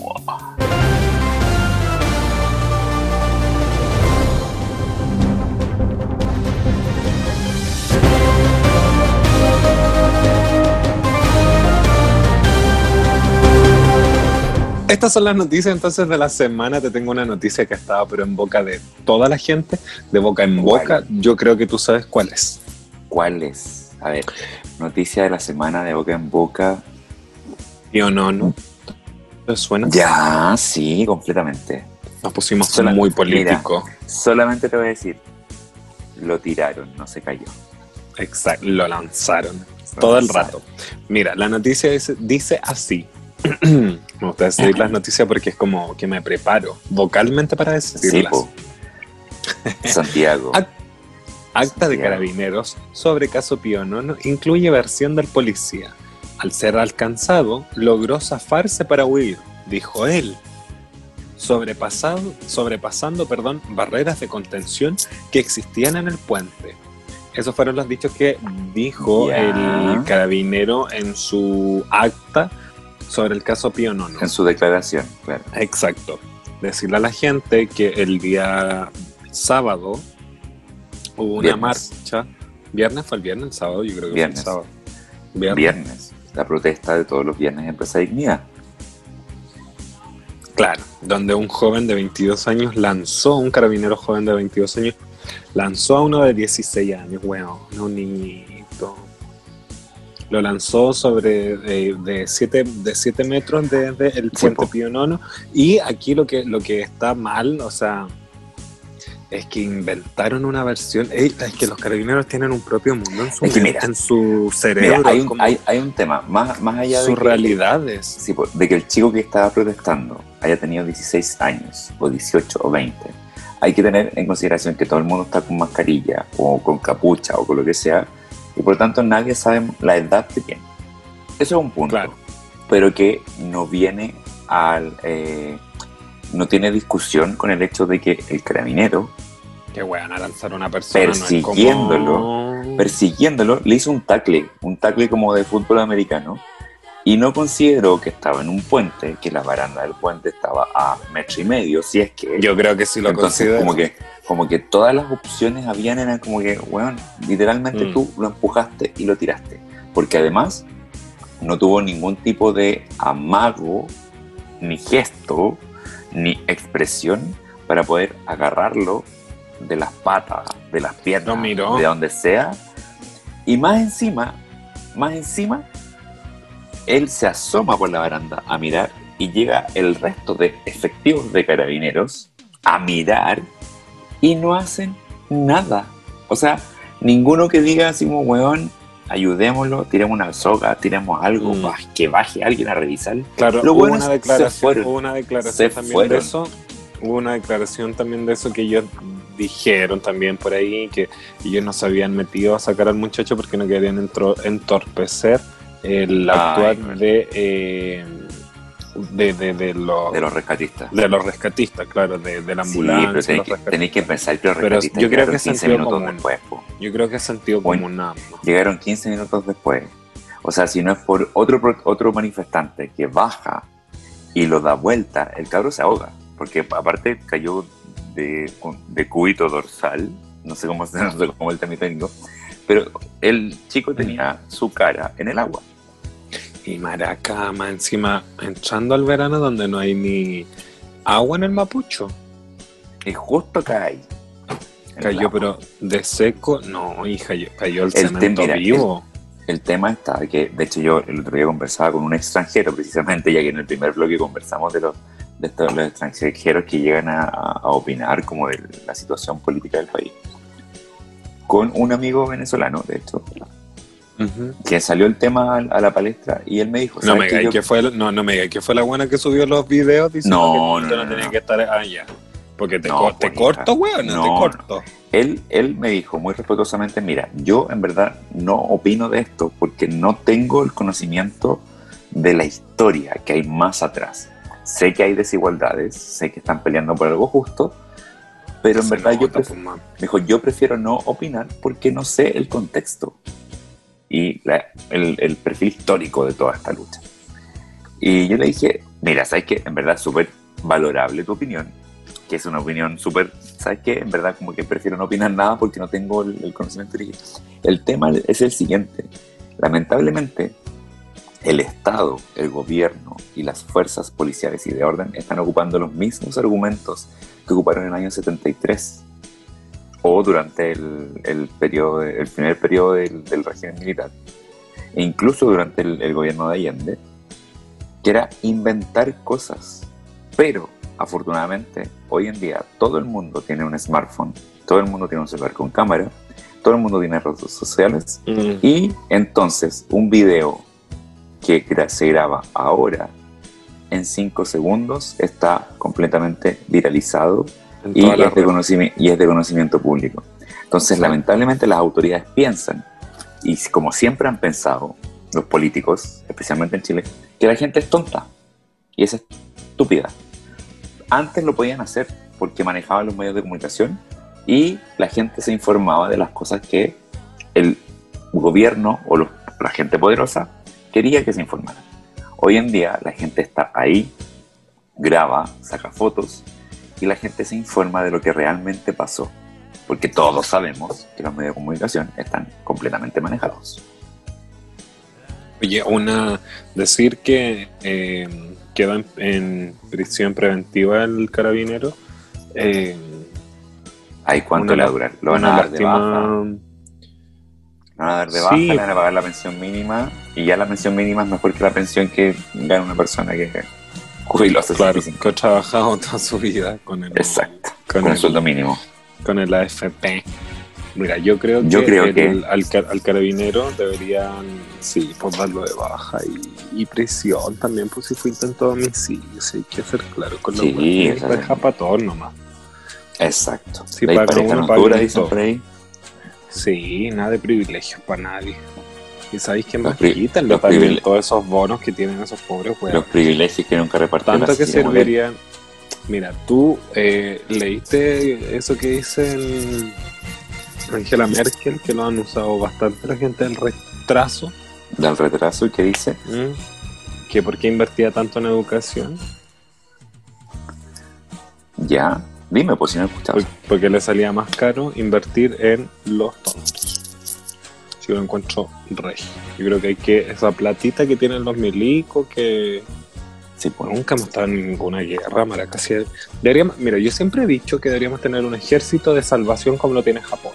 A: Estas son las noticias entonces de la semana. Te tengo una noticia que ha estado pero en boca de toda la gente, de boca en
B: ¿Cuál?
A: boca. Yo creo que tú sabes cuál es.
B: ¿Cuál es? A ver, noticia de la semana de boca en boca.
A: ¿Y o no, no? ¿Te suena?
B: Ya, sí, completamente.
A: Nos pusimos muy político.
B: Solamente te voy a decir, lo tiraron, no se cayó.
A: Exacto, lo lanzaron todo el rato. Mira, la noticia dice así. (clears throat) Me gusta decir las noticias porque es como que me preparo vocalmente para decirlas. (laughs)
B: Santiago.
A: Acta de carabineros sobre caso Pionono incluye versión del policía. Al ser alcanzado, logró zafarse para huir, dijo él. Sobrepasado, sobrepasando perdón, barreras de contención que existían en el puente. Esos fueron los dichos que dijo el carabinero en su acta sobre el caso Pionono.
B: En su declaración, claro.
A: Exacto. Decirle a la gente que el día sábado hubo una
B: Viernes.
A: marcha. ¿Viernes fue el viernes? ¿El sábado? Yo creo que
B: Viernes.
A: fue el sábado. Viernes.
B: Viernes. La protesta de todos los viernes en Plaza Dignidad.
A: Claro, donde un joven de 22 años lanzó, un carabinero joven de 22 años, lanzó a uno de 16 años, weón, un niñito. Lo lanzó sobre eh, de 7 de siete metros desde el puente. Pío Nono. Y aquí lo que, lo que está mal, o sea, es que inventaron una versión. Ey, es que los carabineros tienen un propio mundo en su,
B: Es que mira,
A: en su cerebro,
B: Mira, hay un, hay, hay un tema, más, más allá de
A: sus
B: que,
A: realidades.
B: sí, de que el chico que estaba protestando haya tenido 16 años, o 18 o 20. Hay que tener en consideración que todo el mundo está con mascarilla, o con capucha, o con lo que sea, y por lo tanto nadie sabe la edad que tiene. Eso es un punto.
A: Claro.
B: Pero que no viene al. eh, no tiene discusión con el hecho de que el carabinero,
A: Que weón, a lanzar a una persona. no es
B: Persiguiéndolo,
A: como-
B: persiguiéndolo, le hizo un tackle, un tackle como de fútbol americano, y no consideró que estaba en un puente, que la baranda del puente estaba a metro y medio, si es que.
A: Yo creo que sí lo
B: Entonces,
A: considero.
B: como que, como que todas las opciones habían eran como que, weón, literalmente
A: Mm.
B: tú lo empujaste y lo tiraste. Porque además no tuvo ningún tipo de amago, ni gesto, ni expresión para poder agarrarlo de las patas, de las piernas, de donde sea. Y más encima, más encima, él se asoma por la baranda a mirar y llega el resto de efectivos de carabineros a mirar y no hacen nada. O sea, ninguno que diga así como, weón, ayudémoslo, tiremos una soga, tiremos algo,
A: Mm.
B: que baje alguien a revisar.
A: Claro,
B: Lo
A: hubo
B: bueno
A: una
B: se
A: declaración,
B: fueron.
A: hubo una declaración
B: Se
A: también
B: fueron.
A: de eso. Hubo una declaración también de eso que ellos dijeron también por ahí que ellos no se habían metido a sacar al muchacho porque no querían entorpecer el actuar de, eh, de, de, de los,
B: De los rescatistas.
A: de los rescatistas, claro, de, de la
B: Sí,
A: ambulancia.
B: pero
A: los
B: tenéis que, pensar que los
A: Pero
B: rescatistas
A: yo creo que
B: 15
A: sentido
B: minutos
A: común.
B: después. po.
A: Yo creo que es sentido común nada más.
B: Llegaron 15 minutos después. O sea, si no es por otro, otro manifestante que baja y lo da vuelta, el cabro se ahoga. Porque aparte cayó de, de cúbito dorsal, no sé cómo, se- (laughs) no sé cómo el término técnico, pero el chico tenía su cara en el agua.
A: Y Maracama, encima, entrando al verano donde no hay ni agua en el Mapucho.
B: Y justo cae.
A: Cayó, pero de seco, no, hija, cayó el,
B: El
A: cemento
B: mira,
A: vivo.
B: El tema está que, de hecho, yo el otro día conversaba con un extranjero, precisamente, ya que en el primer bloque conversamos de los, de estos los extranjeros que llegan a, a opinar como de la situación política del país, con un amigo venezolano, de hecho,
A: Ujú.
B: que salió el tema a, la palestra y él me dijo,
A: No
B: ¿sabes
A: me digas
B: Yo-
A: que fue, no, no me digas que fue la buena que subió los videos diciendo
B: No,
A: que
B: no, no, no.
A: que estar allá. Porque te, co- te
B: pues,
A: corto,
B: hija.
A: weón, no, te corto.
B: él, él me dijo muy respetuosamente, mira, yo en verdad no opino de esto porque no tengo el conocimiento de la historia que hay más atrás. Sé que hay desigualdades, sé que están peleando por algo justo, pero en
A: Se
B: verdad yo
A: nota,
B: pref-
A: pues,
B: dijo, yo prefiero no opinar porque no sé el contexto y la- el, el perfil histórico de toda esta lucha. Y yo le dije, mira, ¿sabes qué? En verdad súper valorable tu opinión, que es una opinión súper, ¿sabes qué? En verdad como que prefiero no opinar nada porque no tengo el, el conocimiento. Dije, el tema es el siguiente, lamentablemente el Estado, el gobierno y las fuerzas policiales y de orden están ocupando los mismos argumentos que ocuparon en el año 73 o durante el, el, periodo, el primer periodo del, del régimen militar, e incluso durante el, el gobierno de Allende, que era inventar cosas. Pero, afortunadamente, hoy en día todo el mundo tiene un smartphone, todo el mundo tiene un celular con cámara, todo el mundo tiene redes sociales,
A: Mm.
B: y entonces un video que se graba ahora en 5 segundos está completamente viralizado y es, de conocimiento, y es de conocimiento público. Entonces,
A: Sí.
B: lamentablemente, las autoridades piensan, y como siempre han pensado los políticos, especialmente en Chile, que la gente es tonta y es estúpida. Antes lo podían hacer porque manejaban los medios de comunicación y la gente se informaba de las cosas que el gobierno o los- la gente poderosa quería que se informara. Hoy en día la gente está ahí, graba, saca fotos y la gente se informa de lo que realmente pasó. Porque todos sabemos que los medios de comunicación están completamente manejados.
A: Oye, una decir que eh, quedó en, en prisión preventiva el carabinero. Eh,
B: ¿Ahí cuánto le va a durar? ¿Lo van a dar de baja?
A: lástima.
B: ¿Lo van a dar de
A: Sí.
B: baja? ¿Le van a pagar la pensión mínima? Y ya la pensión mínima es mejor que la pensión que gana una persona que hace
A: Claro,
B: 65.
A: que ha trabajado (laughs) toda su vida con el,
B: Exacto.
A: con
B: Con
A: el,
B: el sueldo mínimo.
A: con el AFP. Mira, yo creo que,
B: Yo creo
A: el-
B: que-
A: al, car- al carabinero deberían, sí, pues darlo de baja y, y prisión también, pues si fue intento de homicidio, sí, hay que ser claro con lo
B: Sí, eso
A: deja para todos nomás.
B: Exacto. Ley
A: paga
B: dura,
A: paga. Sí, nada de privilegios para nadie. ¿Y sabéis quién
B: Los
A: más? Quítenlo
B: los
A: todos esos bonos que tienen esos pobres
B: Los
A: weones.
B: privilegios que nunca repartió
A: Tanto que servirían. Mira, tú eh, leíste eso que dice el- Angela Merkel, que lo han usado bastante la gente del retraso,
B: del retraso y que dice
A: ¿m? que por qué invertía tanto en educación,
B: ya dime pues si no he escuchado
A: Por- porque le salía más caro invertir en los tontos. Si lo encuentro rey. Yo creo que hay que, esa platita que tienen los milicos, que
B: sí pues
A: Nunca hemos estado en ninguna guerra, Maracasi. Deberíamos, mira, yo siempre he dicho que deberíamos tener un ejército de salvación como lo tiene Japón.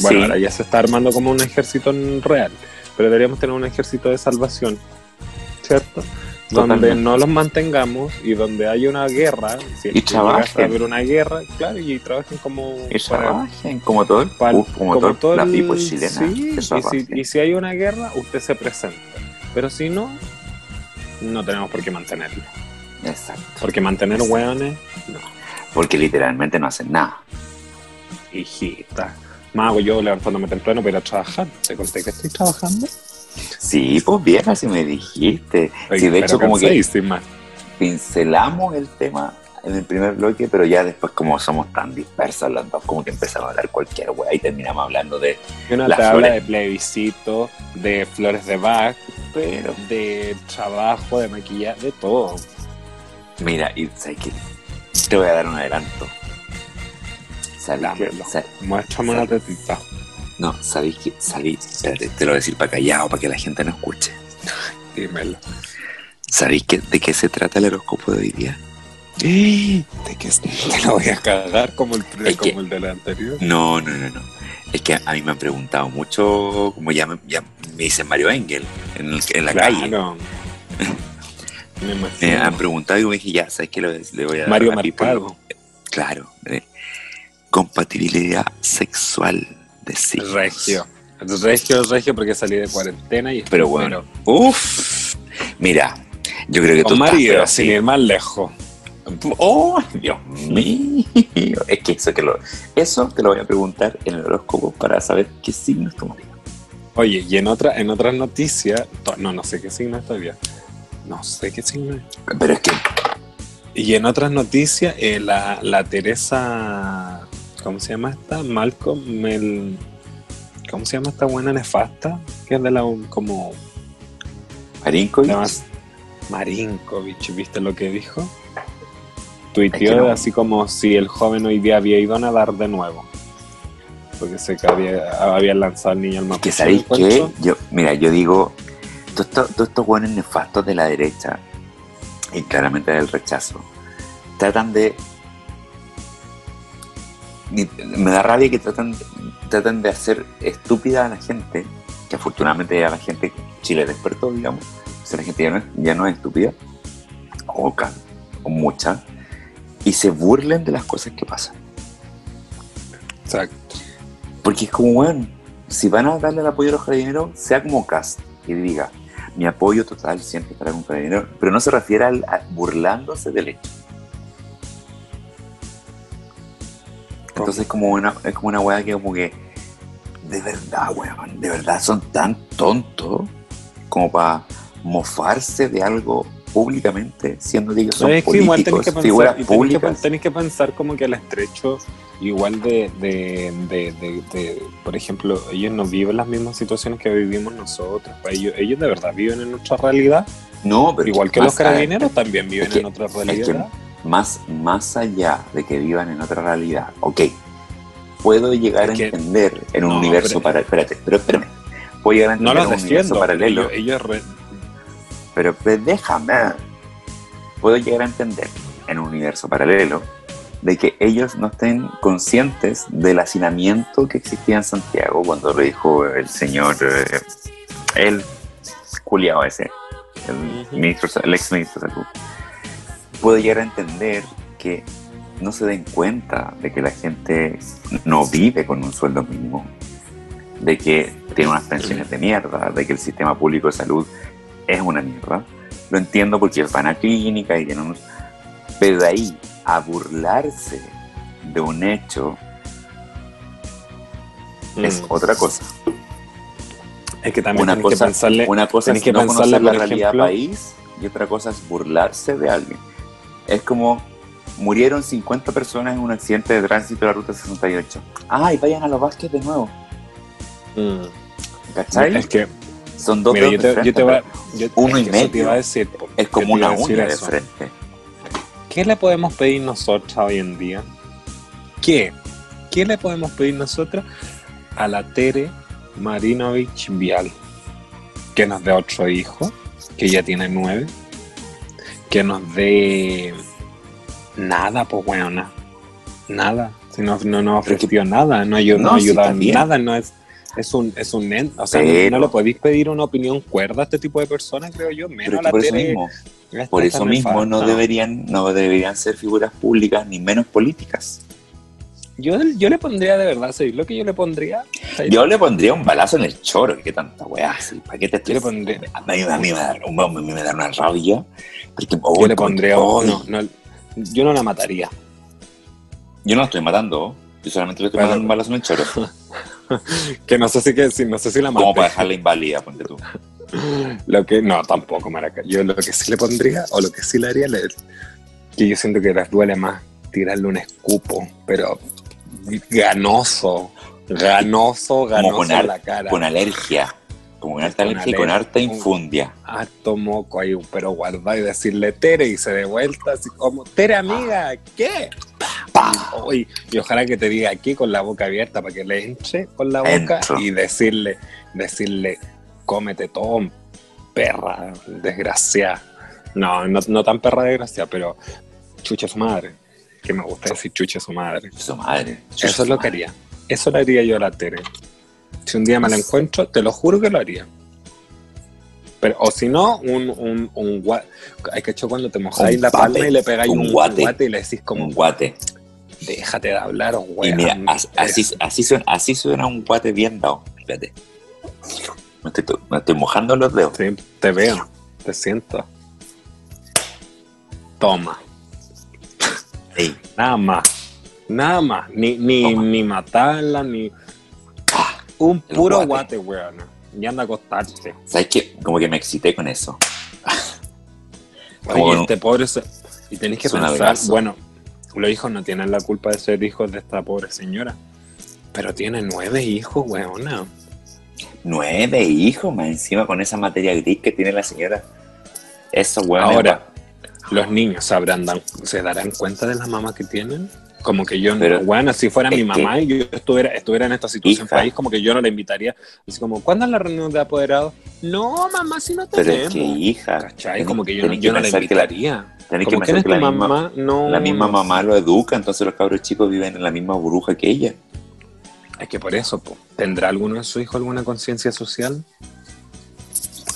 A: Bueno,
B: Sí.
A: ahora ya se está armando como un ejército real, pero deberíamos tener un ejército de salvación, ¿cierto? Donde no los mantengamos y donde haya una guerra, si
B: Y trabajen.
A: a haber una guerra, claro, y trabajen como
B: y
A: para-
B: trabajen como todo el
A: para-
B: uf, como, todo,
A: todo
B: la
A: el-
B: people chilena
A: sí, y, si, y si hay una guerra, usted se presenta. Pero si no, no tenemos por qué mantenerlo.
B: exacto
A: Porque mantener
B: Exacto.
A: hueones, no.
B: porque literalmente no hacen nada
A: Hijita. Más hago yo levantándome temprano para ir a trabajar. ¿Te conté que estoy trabajando?
B: Sí pues vieja si me dijiste
A: Oye,
B: sí de hecho como que pincelamos el tema en el primer bloque, pero ya después como somos tan dispersos los dos, como que empezamos a hablar cualquier weá y terminamos hablando de...
A: Una
B: Las flores.
A: de plebiscito, de flores de Bach,
B: Pero,
A: de trabajo, de maquillaje, de todo.
B: mira, y ¿sabes qué? Te voy a dar un adelanto. ¿Sabes qué?
A: Dámelo.
B: Sa-
A: Muéstrame una tetita.
B: No, ¿sabéis qué? ¿Sabéis? Espérate, te lo voy a decir para callado, para que la gente no escuche.
A: Dímelo.
B: ¿Sabéis qué, de qué se trata el horóscopo de hoy día?
A: ¿De qué (laughs) te lo voy a cagar como el,
B: Es
A: como
B: que-
A: el del anterior?
B: No, no, no, no. Es que a mí me han preguntado mucho, como ya me, ya me dicen Mario Engel en, el- en la calle.
A: Claro. Me (laughs)
B: Me han preguntado y me dije, ya, ¿sabes qué? Le, voy a dar
A: Mario. Mercado.
B: Claro. eh, compatibilidad sexual de signos.
A: Regio. Regio, regio, porque salí de cuarentena y
B: Pero bueno. Uf. Mira, yo creo que tú estás, pero
A: sin ir más lejos.
B: ¡Oh, Dios mío! Es que eso, que lo, eso te lo voy a preguntar en el horóscopo para saber qué signo es tu marido.
A: Oye, y en otra, en otras noticias, no, no sé qué signo es todavía. No sé qué signo es.
B: Pero es que,
A: Y en otras noticias, eh, la, la Teresa, ¿cómo se llama esta? Malcolm, Mel, ¿cómo se llama esta buena nefasta? Que es de la, como,
B: Marinkovic,
A: Marinkovic, ¿viste lo que dijo?
B: Es
A: Tuiteó
B: que no.
A: así como si el joven hoy día había ido a nadar de nuevo. Porque sé que había, había lanzado al niño al
B: que
A: Mapuche.
B: sabéis que
A: encuentro.
B: yo, mira, yo digo, todos estos todos estos buenos nefastos de la derecha, y claramente del rechazo, tratan de. Me da rabia que tratan, tratan de hacer estúpida a la gente, que afortunadamente ya la gente, Chile despertó, digamos, o sea, la gente ya no ya no es estúpida, o, o mucha, y se burlen de las cosas que pasan.
A: Exacto.
B: Porque es como, bueno, si van a darle el apoyo a los carabineros, sea como Cast y diga, mi apoyo total siempre para un carabinero, pero no se refiere al a- burlándose del hecho. Entonces es como una, es como una weá que como que, de verdad, weón, de verdad son tan tontos como para mofarse de algo públicamente, siendo que son
A: No, tenés
B: políticos,
A: que pensar,
B: figuras
A: tenés que,
B: públicas.
A: tenés que pensar como que el estrecho, igual de, de, de, de- de- por ejemplo, ellos no viven las mismas situaciones que vivimos nosotros. Ellos, ellos de verdad viven en nuestra realidad,
B: No, pero
A: igual que los carabineros también viven
B: es que-
A: en otra
B: es que
A: realidad.
B: Más, más allá de que vivan en otra realidad, ok, puedo llegar
A: Es que-
B: a entender en un
A: no,
B: universo
A: pero-
B: para, espérate, pero espérame, puedo llegar a
A: no
B: entender
A: los
B: un universo paralelo,
A: Ellos, ellos re-
B: pero, déjame, puedo llegar a entender en un universo paralelo de que ellos no estén conscientes del hacinamiento que existía en Santiago cuando lo dijo el señor, eh, el culiao ese, el, ministro, el ex ministro de salud. Puedo llegar a entender que no se den cuenta de que la gente no vive con un sueldo mínimo, de que tiene unas pensiones de mierda, de que el sistema público de salud es una mierda. Lo entiendo porque van a clínica y tienen unos... Pero de ahí a burlarse de un hecho es
A: Mm.
B: otra cosa.
A: Es que también
B: Una
A: tenés que
B: cosa,
A: pensarle.
B: una cosa es
A: que
B: no
A: pensarle,
B: conocer la realidad
A: ejemplo-
B: país y otra cosa es burlarse de alguien. Es como murieron 50 personas en un accidente de tránsito de la ruta 68. Ay, vayan a los Vázquez de nuevo.
A: Mm.
B: ¿Cachai?
A: Es que,
B: Son dos
A: mira, yo
B: dedos de
A: te, yo te
B: frente,
A: va- yo-
B: Uno
A: es
B: y
A: te
B: medio.
A: iba a decir.
B: Es como
A: te
B: una uña de frente.
A: ¿Qué le podemos pedir nosotros hoy en día? ¿Qué? ¿Qué le podemos pedir nosotros a la Tere Marinovich Vial? Que nos dé otro hijo, que ya tiene nueve. Que nos dé nada, pues bueno, nada. Si no, no nos ofreció nada, no, ayu- no
B: No,
A: ayuda nada, no es. Es un, es un o sea,
B: Pero-
A: no le podéis pedir una opinión cuerda a este tipo de personas, creo yo, menos la
B: por eso mismo,
A: esta
B: por eso mismo no deberían, no deberían ser figuras públicas ni menos políticas.
A: Yo, yo le pondría de verdad, ¿sabes lo que yo le pondría?
B: Yo le pondría un balazo en el choro, que tanta weá, sí, ¿para qué te
A: Yo le pondría,
B: A mí, a mí me, da, un- a mí me da una rabia. Porque, oh,
A: yo le
B: como-
A: pondría
B: oh,
A: no, no, yo no la mataría.
B: Yo no la estoy matando, yo solamente le estoy
A: Bueno.
B: mandando un balazo en el choro. (laughs)
A: Que no sé si que si- no sé si la
B: Como
A: maté.
B: para dejarla inválida, ponte tú. (laughs)
A: Lo que no, tampoco, maraca. Yo lo que sí le pondría o lo que sí le haría le, que yo siento que les duele más tirarle un escupo, pero ganoso, ganoso,
B: Como
A: ganoso
B: con,
A: en
B: ar-
A: la cara.
B: con alergia. Como con harta alergia y con harta infundia.
A: harto moco ahí, pero guardar y decirle Tere y se de vuelta así como, Tere amiga, ¿qué? Y, y ojalá que te diga aquí con la boca abierta para que le entre con la boca
B: Entro.
A: y decirle, decirle, cómete todo, perra desgraciada. No, no, no tan perra desgraciada, pero chucha su madre. Que me gusta decir chucha su madre.
B: Su madre.
A: Eso es lo que haría. Eso lo haría yo a la Tere. Si un día me la encuentro, te lo juro que lo haría. Pero, o si no, un, un, un guate. Hay que hecho cuando te mojáis la palma y le pegáis
B: un
A: un,
B: guate.
A: guate. y le decís como,
B: Un guate.
A: déjate de hablar,
B: Y
A: weón.
B: mira, as- así, así, suena, así suena un guate bien dado. Fíjate. Me estoy, to- me estoy mojando los dedos.
A: Sí, te veo, te siento. Toma, nada más. Nada más. Ni, ni,
B: Toma.
A: ni matarla, ni. Un
B: El
A: puro
B: guate.
A: guate, weón. Y anda a acostarte.
B: ¿Sabes qué? Como que me excité con eso.
A: Oye, este pobre. se- Y tenéis que pensar,
B: abrazo.
A: bueno, los hijos no tienen la culpa de ser hijos de esta pobre señora. Pero tiene nueve hijos, weona.
B: Nueve hijos, más encima con esa materia gris que tiene la señora. Eso, weón.
A: Ahora, los niños sabrán, dan- se darán cuenta de la mamá que tienen. Como que yo,
B: Pero-
A: no, bueno, si fuera
B: es
A: mi
B: que-
A: mamá y yo estuviera, estuviera en esta situación
B: Hija.
A: país, como que yo no la invitaría. Así como, ¿cuándo es la reunión de apoderados? No, mamá, si no
B: Pero
A: tenemos.
B: es que, hija.
A: ¿Cachai? Como que yo, no, yo no la invitaría.
B: tenés que pensar que la misma,
A: mamá, no.
B: la misma mamá lo educa, entonces los cabros chicos viven en la misma burbuja que ella.
A: Es que por eso, po. ¿tendrá alguno de sus hijos alguna conciencia social?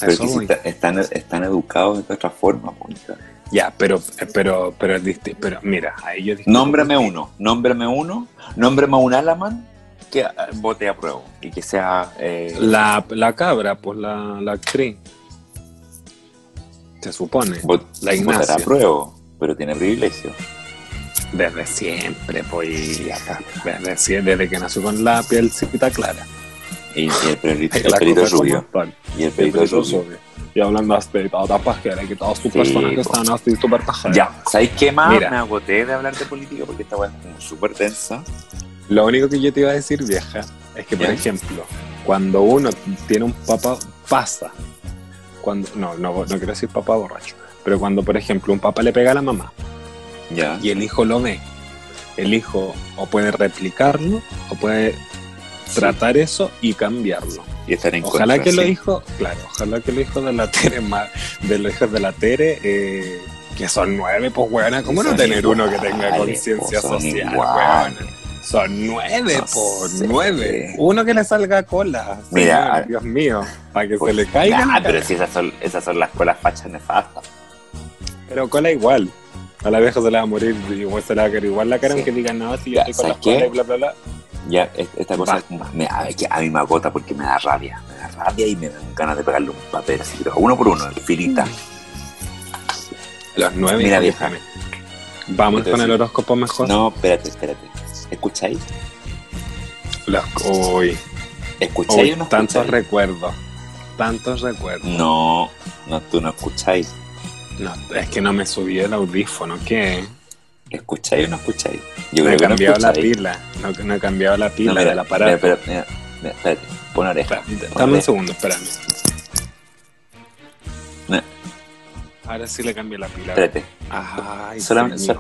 B: Pero
A: eso
B: que si está- están, están educados de otra forma, po, hija.
A: Ya, pero, pero, pero. Pero mira, a ellos
B: Nómbrame uno, nómbrame uno, nómbrame un Alaman que ah, vote a prueba y que sea. eh,
A: La, la cabra, pues la, la actriz. Se supone.
B: vot-
A: la
B: votará
A: Ignacia.
B: a prueba, pero tiene privilegio.
A: Desde siempre, pues. Desde, sie- desde que nació con la pielcita clara.
B: Y, y el, pelito, el
A: cosa
B: rubio. Y el pelito rubio.
A: Y hablando así, toda pajera, que todos tus
B: Sí,
A: personajes
B: po.
A: están así súper pajeras.
B: Ya, ¿sabéis qué más?
A: Mira.
B: Me agoté de hablar de política porque esta weá es como súper densa.
A: Lo único que yo te iba a decir, vieja, es que, por ejemplo, cuando uno tiene un papá, pasa. Cuando, no, no, no quiero decir papá borracho, pero cuando, por ejemplo, un papá le pega a la mamá
B: Ya.
A: y el hijo lo ve, el hijo o puede replicarlo o puede tratar eso y cambiarlo.
B: Y estar en
A: Ojalá
B: contra,
A: que los
B: sí.
A: hijos, claro, ojalá que los hijos de la Tere, de los hijos de la Tere, eh, que son nueve, pues weona, ¿cómo no tener uno que tenga conciencia
B: son
A: social, weona? Son nueve,
B: No
A: por
B: sé.
A: nueve. Uno que le salga cola.
B: Mira,
A: señor,
B: a-
A: Dios mío, para que
B: Pues,
A: se le caiga. la
B: pero si esas son, esas son las colas fachas nefastas.
A: Pero cola igual. A la vieja se le va a morir, igual se le va a caer igual la cara,
B: Sí.
A: aunque digan, no, si yo
B: Ya,
A: estoy con
B: ¿sabes
A: las colas y bla, bla, bla.
B: Ya, es- esta cosa me, a, a mí me agota porque me da rabia. Me da rabia y me dan ganas de pegarle un papel así, pero uno por uno, filita.
A: Los nueve,
B: Mira, vieja.
A: Vamos
B: Entonces,
A: con el horóscopo mejor.
B: No, espérate, espérate. ¿Escucháis?
A: Los, uy,
B: ¿Escucháis
A: uy,
B: o no
A: tantos
B: escucháis?
A: recuerdos. Tantos recuerdos.
B: No, no, tú no escucháis.
A: No, es que no me subí el audífono, ¿qué?
B: ¿Escucháis o no escucháis? Yo
A: No he
B: creo que no
A: cambiado la pila. No, no he cambiado la pila
B: No, mira,
A: del aparato.
B: Mira, mira, mira, mira, espérate, pon oreja. Pon
A: Dame un
B: oreja.
A: segundo, espérame. Ahora sí le cambié la pila.
B: Espérate,
A: Ay,
B: Solamente-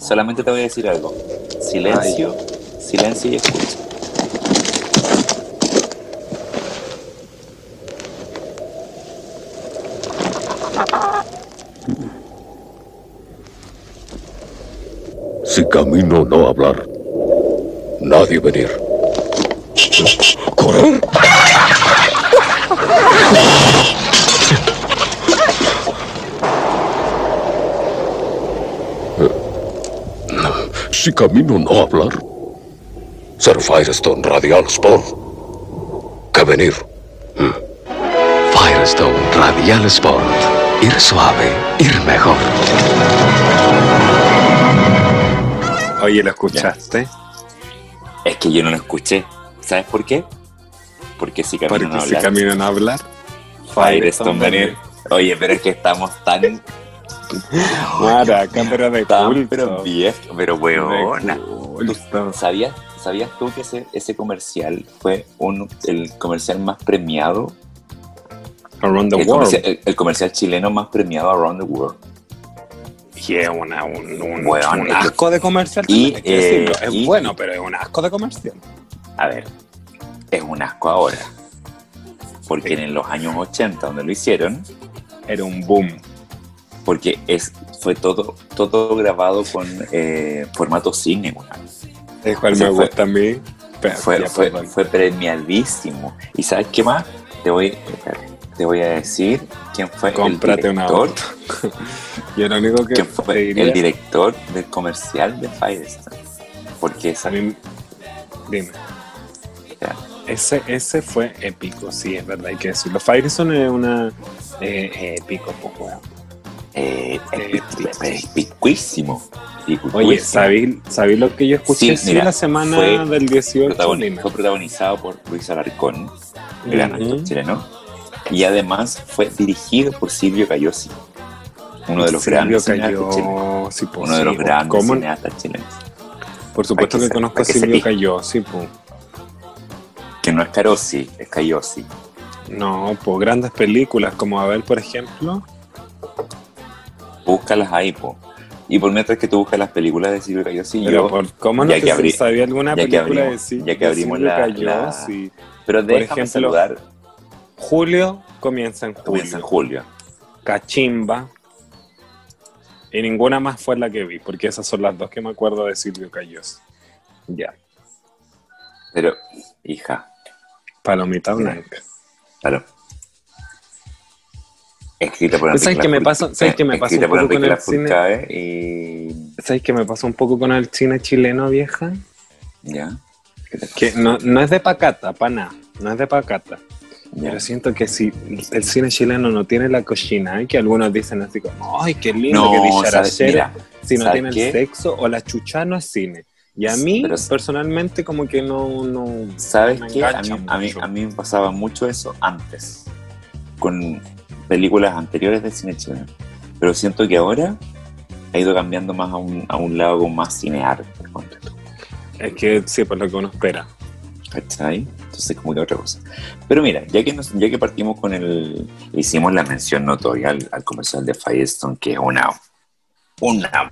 B: solamente te voy a decir algo. Silencio, silencio y escucha.
C: Si camino no hablar, nadie venir. ¿Correr? Si camino no hablar, ser Firestone Radial Sport. Que venir.
D: Firestone Radial Sport. Ir suave, ir mejor. (laughs)
A: Oye, ¿lo escuchaste?
B: Es que yo no lo escuché. ¿Sabes por qué? Porque si camino
A: Porque
B: no
A: si
B: hablar.
A: caminan a hablar.
B: Firestone venir. Oye, pero es que estamos tan, (laughs)
A: pero de
B: tan,
A: culto.
B: pero viejo, pero
A: culto.
B: ¿Sabías, ¿Sabías tú que ese, ese comercial fue un, el comercial más premiado?
A: Around the
B: El
A: world.
B: comercial, el- el comercial chileno más premiado around the world.
A: Es una, un,
B: que-
A: asco de comercial.
B: Y, eh,
A: es
B: y-
A: bueno, pero es un asco de comercial.
B: A ver, es un asco ahora. Porque en los años 80, donde lo hicieron,
A: Era un boom.
B: porque es, fue todo, todo grabado con eh, formato cine.
A: Es cual me
B: fue-
A: gusta a mí.
B: Fue premiadísimo. ¿Y sabes qué más? Te voy. espérate. Te voy a decir quién fue el
A: una
B: director,
A: auto. (laughs) Yo lo único que
B: quién fue
A: diría
B: el director del comercial de Firestone. Porque esa
A: a mí- dime.
B: Ya.
A: Ese, ese fue épico, sí, es verdad, hay que decirlo. Firestone es una eh, épico, pues, weón.
B: eh,
A: Eh,
B: es es picuísimo. picuísimo.
A: Oye, ¿sabéis sabí lo que yo escuché
B: Sí,
A: sí,
B: mira,
A: la semana del 18?
B: Protagoni-
A: Dime.
B: fue protagonizado por Luis Alarcón, gran
A: Ujú.
B: actor chileno, y además fue dirigido por Silvio Cayosi, uno de los
A: Silvio
B: grandes cineastas chilenos.
A: sí, pues,
B: Uno de los
A: pues,
B: grandes
A: ¿cómo?
B: cineastas chilenos.
A: Por supuesto
B: que
A: conozco a Silvio sí, pues.
B: Que no es Carosi, es Cayosi.
A: No, pues grandes películas, como a ver, por ejemplo.
B: Búscalas ahí, po. Y por mientras que tú buscas las películas de Silvio Cayosi,
A: Pero
B: yo.
A: por, ¿cómo no
B: ya
A: te
B: que abrí-
A: sabía alguna
B: ya que
A: película
B: abrimos-
A: de, Sil-
B: ya que
A: de
B: abrimos
A: Silvio
B: la-
A: Cayó?
B: la-
A: Sí.
B: Pero déjame
A: ejemplo,
B: saludar.
A: Julio comienza en julio.
B: Comienza en julio.
A: Cachimba. Y ninguna más fue la que vi, porque esas son las dos que me acuerdo de Silvio Cayos. Ya.
B: Pero, hija,
A: Palomita blanca.
B: claro. Escrita por
A: ¿sabes qué me pasa? ¿Sabes qué me pasa un poco con el cine?
B: Lafourcade y.
A: ¿Sabes qué me pasa un poco con el cine chileno, vieja?
B: Ya.
A: Que no, no es de pacata, para nada. No es de pacata.
B: Ya.
A: Pero siento que si el cine chileno no tiene la cochina, que algunos dicen así como, ay, qué lindo que
B: No.
A: Araceli",
B: Mira,
A: si no
B: ¿sabes
A: tiene
B: qué?
A: el sexo o la chucha no es cine. Y a mí,
B: Pero-
A: personalmente, como que no... no
B: ¿Sabes qué? A mí, a, mí, a mí me pasaba mucho eso antes, con películas anteriores de cine chileno. Pero siento que ahora ha ido cambiando más a un, a un lado con más cinearte, ponte tú,
A: Es que sí, por lo que uno espera.
B: ¿Cachai? Entonces como que otra cosa. Pero mira, ya que, nos, ya que partimos con el... Hicimos la mención notoria al, al comercial de Firestone, que es una... Una...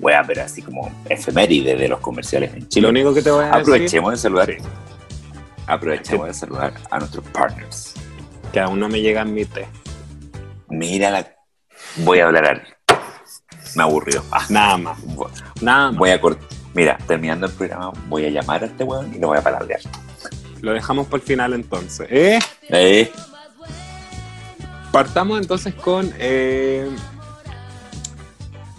B: Wea, pero así como efeméride de los comerciales en Chile.
A: Lo único que te voy a decir...
B: Aprovechemos de saludar. Aprovechemos de saludar a nuestros partners.
A: Que aún no me llega mi té.
B: Mira la... Voy a hablar algo. Me aburrió. Ah,
A: Nada más. Nada más.
B: voy a cortar. Mira, terminando el programa, voy a llamar a este weón y lo voy a palabrear.
A: Lo dejamos por el final entonces. ¿Eh?
B: Eh,
A: Partamos entonces con eh,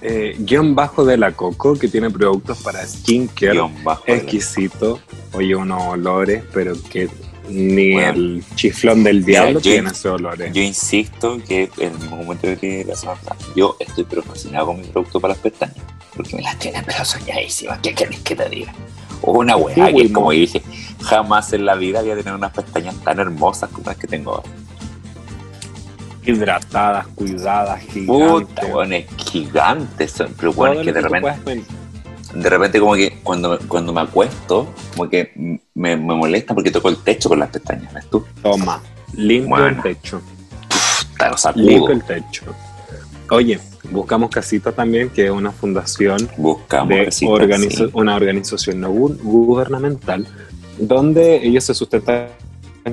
A: eh, guion bajo de la Coco, que tiene productos para skincare
B: guion bajo. de la-
A: exquisito. Oye, unos olores, pero que ni
B: Bueno.
A: el chiflón del diablo
B: yo-
A: tiene esos olores.
B: Yo insisto que en el mismo momento que la semana yo estoy pero fascinado con mi producto para las pestañas, porque me las tienen pero soñadísimas. ¿Qué querés que te diga? Una weá
A: Sí,
B: que como
A: mo.
B: dije, jamás en la vida voy a tener unas pestañas tan hermosas como las que tengo ahora.
A: Hidratadas, cuidadas,
B: Puta,
A: gigantes.
B: weón, es gigante, son, pero bueno, es
A: lo
B: que de repente, de repente como que cuando, cuando me acuesto, como que me, me molesta porque toco el techo con las pestañas, ¿ves tú?
A: Toma, limpio
B: Bueno.
A: el techo.
B: Puta, lo sacudo.
A: Limpio el techo. Oye, buscamos Casita también, que es una fundación
B: Buscamos
A: de
B: sí.
A: una organización no gu- gubernamental donde ellos se sustentan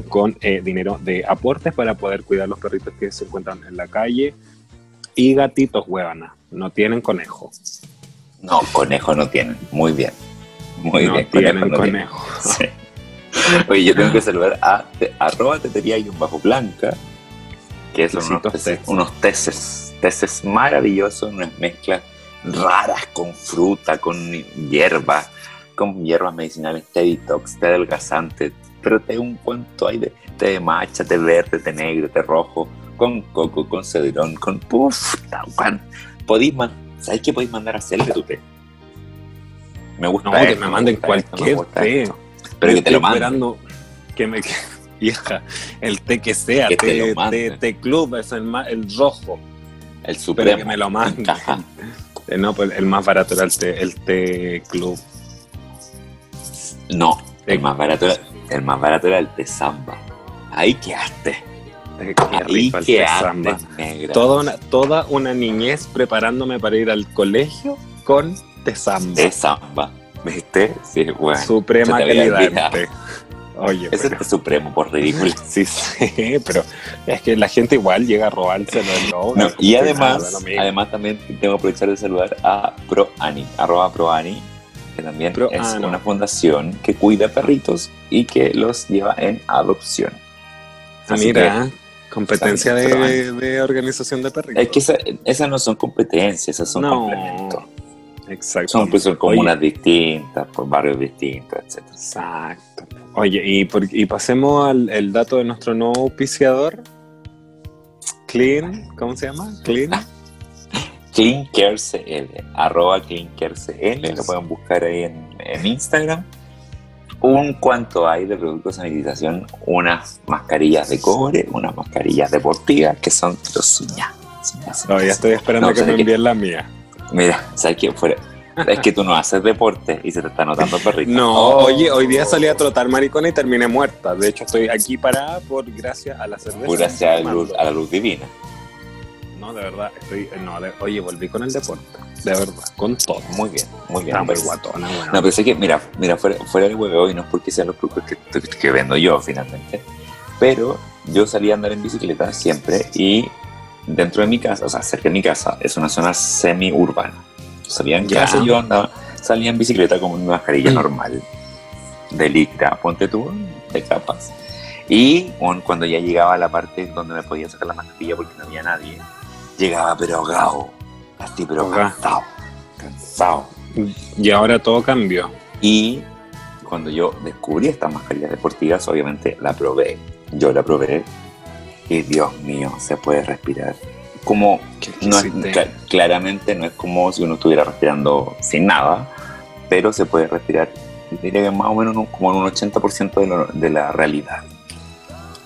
A: con eh, dinero de aportes para poder cuidar los perritos que se encuentran en la calle y gatitos huevanas, no tienen conejo.
B: No, conejo no tienen. Muy bien. Muy
A: no
B: bien,
A: tienen
B: conejo no tienen.
A: conejo. (laughs)
B: Sí. Oye, yo tengo que saludar a te- arroba tetería y un bajo blanca, que son unos teces. unos teces, teces maravillosos, unas mezclas raras con fruta, con hierba, con hierbas medicinales, té detox, té adelgazante, pero té un cuanto hay de té de matcha, té verde, té negro, té rojo, con coco, con cedrón, con puff, podéis ¿sabes qué podéis mandar a hacer de tu té? Me gusta
A: No, que
B: esto,
A: me manden
B: me
A: cualquier té.
B: esto. Pero que te lo manden.
A: que me (laughs) vieja el té que sea,
B: Que te
A: té,
B: lo
A: té, té club, es el, el rojo,
B: El
A: pero
B: supremo.
A: que me lo manden. Eh, No, pues el más barato era el té, el té club.
B: No, el más barato era, el más barato era el té samba. Ahí quedaste.
A: Qué
B: Ahí
A: el
B: quedaste, negra.
A: Toda una, toda una niñez preparándome para ir al colegio con té samba.
B: Té samba. ¿Viste? Sí, bueno.
A: Suprema calidad. Oye,
B: Ese es
A: pero-
B: el supremo, por ridículo. (laughs)
A: sí, sí, pero es que la gente igual llega a robárselo. ¿no?
B: No,
A: Es como
B: y
A: que
B: además, además también tengo que aprovechar de saludar a ProAni, arroba ProAni, que también
A: Pro-
B: es
A: ah, no.
B: una fundación que cuida perritos y que los lleva en adopción.
A: Ah, mira, Competencia
B: Está bien,
A: de, de organización de perritos.
B: Es que esa- esas no son competencias, esas son
A: No.
B: complementos.
A: Exacto.
B: Son, pues, comunas distintas, por barrios distintos, etc.
A: Exacto. Oye, y, por- y pasemos al el dato de nuestro nuevo auspiciador. Clean, ¿cómo se llama? Clean. (laughs)
B: Clean Care CL, arroba Clean Care CL, lo pueden buscar ahí en, en Instagram. Un cuanto hay de productos de sanitización, unas mascarillas de cobre, unas mascarillas deportivas que son los suñas.
A: Todavía estoy esperando
B: No,
A: que me envíen la mía.
B: Mira, ¿sabes qué? Fuera, es que tú no haces deporte y se te está notando perrito.
A: No,
B: Oh.
A: oye, hoy día salí a trotar maricona y terminé muerta. De hecho, estoy aquí parada por gracias a la cerveza.
B: Pura sea la luz, a la luz divina.
A: No, de verdad, estoy. No, de- oye, volví con el deporte. De verdad, con todo.
B: Muy bien, muy bien.
A: Está muy
B: Pues,
A: guatona, weón.
B: No, pero sé que, mira, mira fuera, fuera del huevo y no es porque sean los productos que, que vendo yo finalmente, pero yo salía a andar en bicicleta siempre y dentro de mi casa, o sea, cerca de mi casa, es una zona semi-urbana. Salía en
A: Ya.
B: casa, yo andaba, salía en bicicleta con una mascarilla
A: Mm.
B: normal, de licra, ponte tú, de capas. Y bueno, cuando ya llegaba a la parte donde me podía sacar la mascarilla porque no había nadie, llegaba pero ahogado, así pero cansado, cansado.
A: Y ahora todo cambió.
B: Y cuando yo descubrí estas mascarillas deportivas, obviamente la probé. Yo la probé y Dios mío, se puede respirar. Como no es- claramente no es como si uno estuviera respirando sin nada, pero se puede respirar, diría que más o menos como en un 80% de, lo- de la realidad.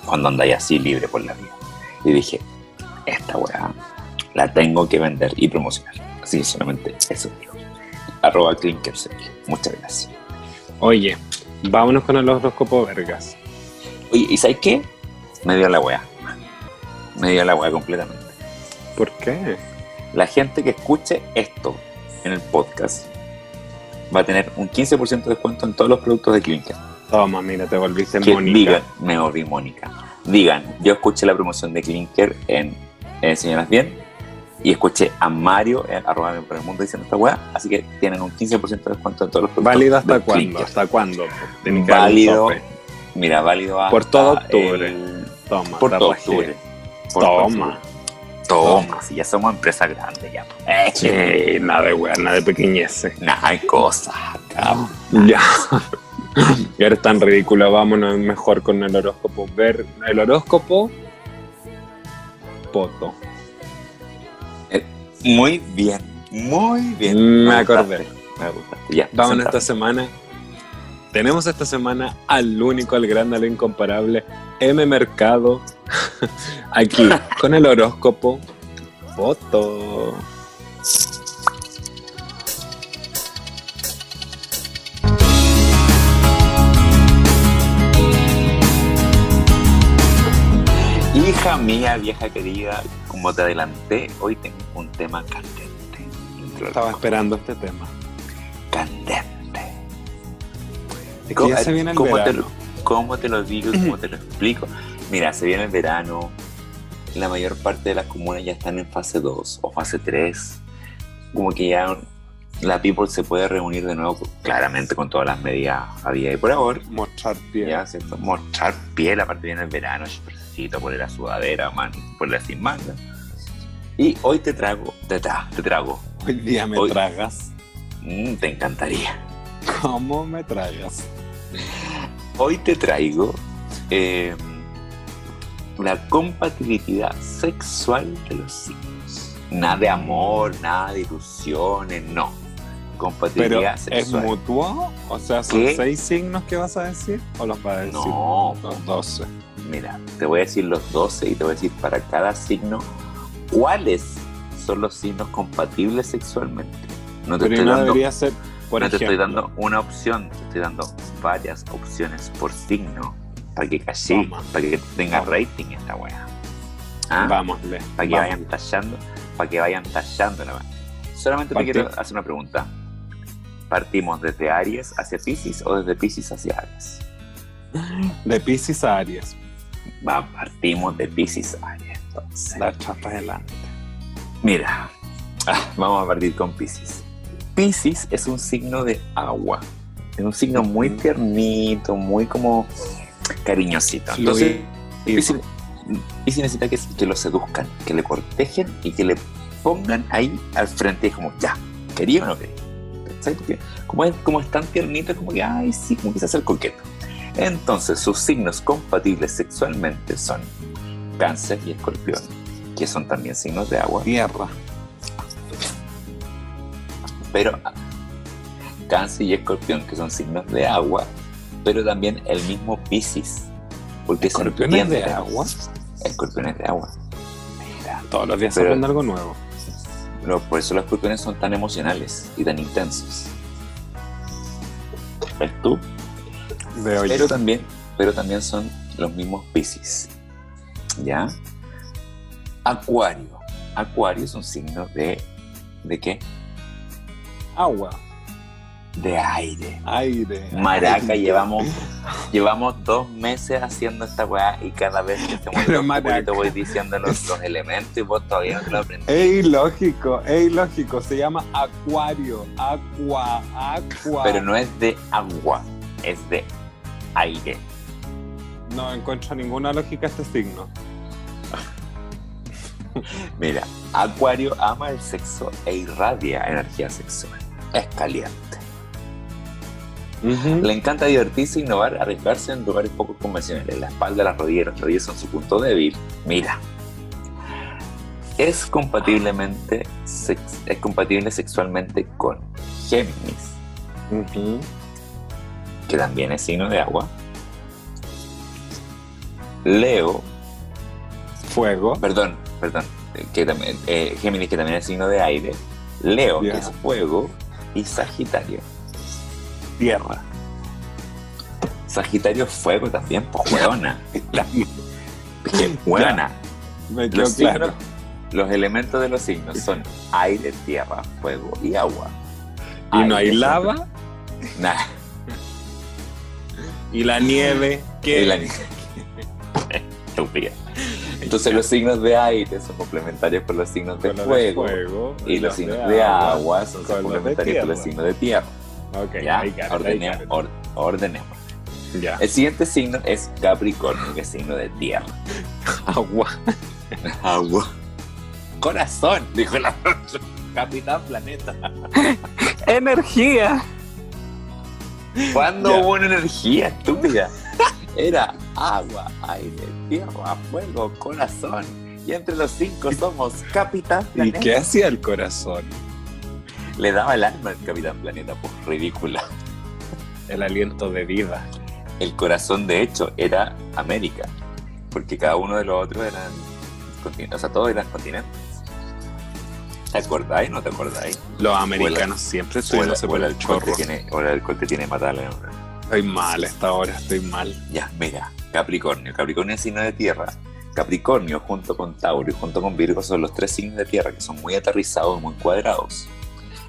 B: Cuando andáis así libre por la vida. Y dije, esta weá la tengo que vender y promocionar. Así que solamente eso digo. Arroba Clinkercell. Muchas gracias.
A: Oye, vámonos con el horóscopo vergas.
B: Oye, ¿y sabes qué? Me dio la weá. Me dio la weá completamente.
A: ¿Por qué?
B: La gente que escuche esto en el podcast va a tener un 15% de descuento en todos los productos de Clinker.
A: Toma, mira, te volviste
B: Que
A: Mónica.
B: digan, me volví Mónica. Digan, yo escuché la promoción de Clinker en, en Señoras Bien y escuché a Mario en arroba por el mundo diciendo esta weá, así que tienen un 15% de descuento en todos los productos
A: ¿Válido hasta cuándo? ¿Hasta cuándo?
B: Válido, mira, válido hasta
A: Por todo octubre.
B: el-
A: Toma,
B: por todo octubre.
A: Toma.
B: octubre. Toma, si ya somos empresa grande ya. Eh,
A: Sí, nada de weón, nada de pequeñeces.
B: Nada, hay cosas acá.
A: Ya. (laughs) Eres tan ridícula, vámonos mejor con el horóscopo. Ver el horóscopo. Poto.
B: Muy bien, muy bien.
A: Me
B: gustaste,
A: acordé.
B: Me gustaste. Ya,
A: Vamos
B: sentate.
A: esta semana. Tenemos esta semana al único, al grande, al incomparable M Mercado. (laughs) Aquí, con el horóscopo. Poto.
B: Hija mía, vieja querida, como te adelanté, hoy tengo un tema candente.
A: Estaba esperando este tema.
B: Candente.
A: Es que ya se viene el
B: ¿Cómo te,
A: verano.
B: lo, ¿Cómo te lo digo y cómo te lo explico? Mira, se viene el verano, la mayor parte de las comunas ya están en fase 2 o fase 3. Como que ya la people se puede reunir de nuevo, claramente con todas las medidas a día y por ahora.
A: Mostrar pie.
B: Ya, ¿cierto? Mostrar piel, aparte viene el verano, necesito poner la sudadera, man, ponerla sin manga. Y hoy te trago, te, tra- te trago,
A: Hoy día me
B: Hoy-
A: tragas.
B: Mm, te encantaría.
A: ¿Cómo me tragas?
B: Hoy te traigo eh, la compatibilidad sexual de los signos. Nada de amor, nada de ilusiones, no.
A: Pero,
B: Compatibilidad
A: ¿es
B: sexual.
A: mutuo? O sea, ¿son
B: ¿Qué?
A: seis signos que vas a decir? ¿O los vas a decir?
B: No.
A: Los doce.
B: Mira, te voy a decir los 12 y te voy a decir para cada signo cuáles son los signos compatibles sexualmente. No te
A: Pero
B: estoy
A: no
B: dando,
A: debería ser, por
B: no te estoy dando una opción, te estoy dando varias opciones por signo para que caché, para que tenga
A: Toma.
B: rating esta weá. ¿Ah?
A: Vámosle.
B: Para que
A: vámosle.
B: vayan tallando, para que vayan tallando la. Solamente te quiero hacer una pregunta. ¿Partimos desde Aries hacia Pisces o desde Pisces hacia Aries?
A: De Pisces a Aries.
B: Va, partimos de Pisces a Aries. Entonces.
A: La chapa adelante.
B: Mira, ah, vamos a partir con Pisces. Pisces es un signo de agua. Es un signo muy tiernito, muy como cariñosito. Entonces, Piscis necesita que, que lo seduzcan, que le cortejen y que le pongan ahí al frente. Es como, ya, ¿quería o no quería? Como es, como es tan tiernito, es como que, ay, sí, como que se hace el coqueto. Entonces, sus signos compatibles sexualmente son Cáncer y Escorpión, que son también signos de agua.
A: Tierra.
B: Pero Cáncer y Escorpión, que son signos de agua, pero también el mismo Piscis. Porque
A: ¿Escorpión es de agua?
B: Escorpión es de agua.
A: Mira, todos los días se
B: Pero-
A: aprende algo nuevo.
B: Lo- por eso los escorpiones son tan emocionales y tan intensos. ¿Ves tú?
A: Veo yo.
B: Pero también, pero también son los mismos Piscis. ¿Ya? Acuario. Acuario es un signo de. ¿De qué?
A: Agua,
B: De aire.
A: aire.
B: Maraca,
A: aire.
B: llevamos, (laughs) llevamos dos meses haciendo esta weá y cada vez que
A: Pero
B: un poquito voy diciendo los, los (laughs) elementos y vos todavía no te lo aprendí.
A: Es ilógico, es ilógico. Se llama acuario. Aqua, aqua.
B: Pero no es de agua, es de aire.
A: No encuentro ninguna lógica a este signo. (laughs)
B: Mira, Acuario ama el sexo e irradia energía sexual. Es caliente. Le encanta divertirse, innovar, arriesgarse en lugares poco convencionales. La espalda, las rodillas y los rodillas son su punto débil. Mira. Es compatiblemente sex- es compatible sexualmente con Géminis, que también es signo de agua. Leo,
A: Fuego.
B: perdón, perdón, eh, que también, eh, Géminis que también es signo de aire. Leo, que es fuego, y Sagitario.
A: Tierra.
B: Sagitario fuego también, pues hueona. (laughs) Que hueona.
A: Me quedó
B: Los,
A: claro.
B: signos- los elementos de los signos son aire, tierra, fuego y agua.
A: Y no hay lava.
B: Nah,
A: Y la nieve. que
B: y la- (laughs) Estúpida. Entonces los signos de aire son complementarios con los signos de fuego, y los signos de agua son
A: con
B: complementarios con los signos de tierra.
A: Ok,
B: ¿Ya?
A: I got it, I
B: Ordene-
A: got it.
B: or- ordenemos.
A: Ya.
B: El siguiente signo es Capricornio, que es signo de tierra. (laughs)
A: Agua.
B: Agua. Corazón, dijo la Capitán Planeta. (laughs)
A: Energía.
B: ¿Cuándo
A: Ya.
B: hubo una energía estúpida? Era agua, aire, tierra, fuego, corazón. Y entre los cinco somos Capitán
A: ¿Y
B: Planeta.
A: qué hacía el corazón?
B: Le daba el alma al Capitán Planeta, pues ridícula. (laughs)
A: El aliento de vida.
B: El corazón, de hecho, era América. Porque cada uno de los otros eran continentes. O sea, todos eran continentes. ¿Te acordáis o no te acordáis?
A: Los americanos siempre
B: O
A: estuvieron
B: el,
A: se por
B: el
A: el chorro.
B: tiene, o el alcohol que tiene matarle.
A: Estoy mal a esta hora, estoy mal.
B: Ya, mira, Capricornio. Capricornio es signo de tierra. Capricornio junto con Tauro y junto con Virgo son los tres signos de tierra que son muy aterrizados, muy cuadrados.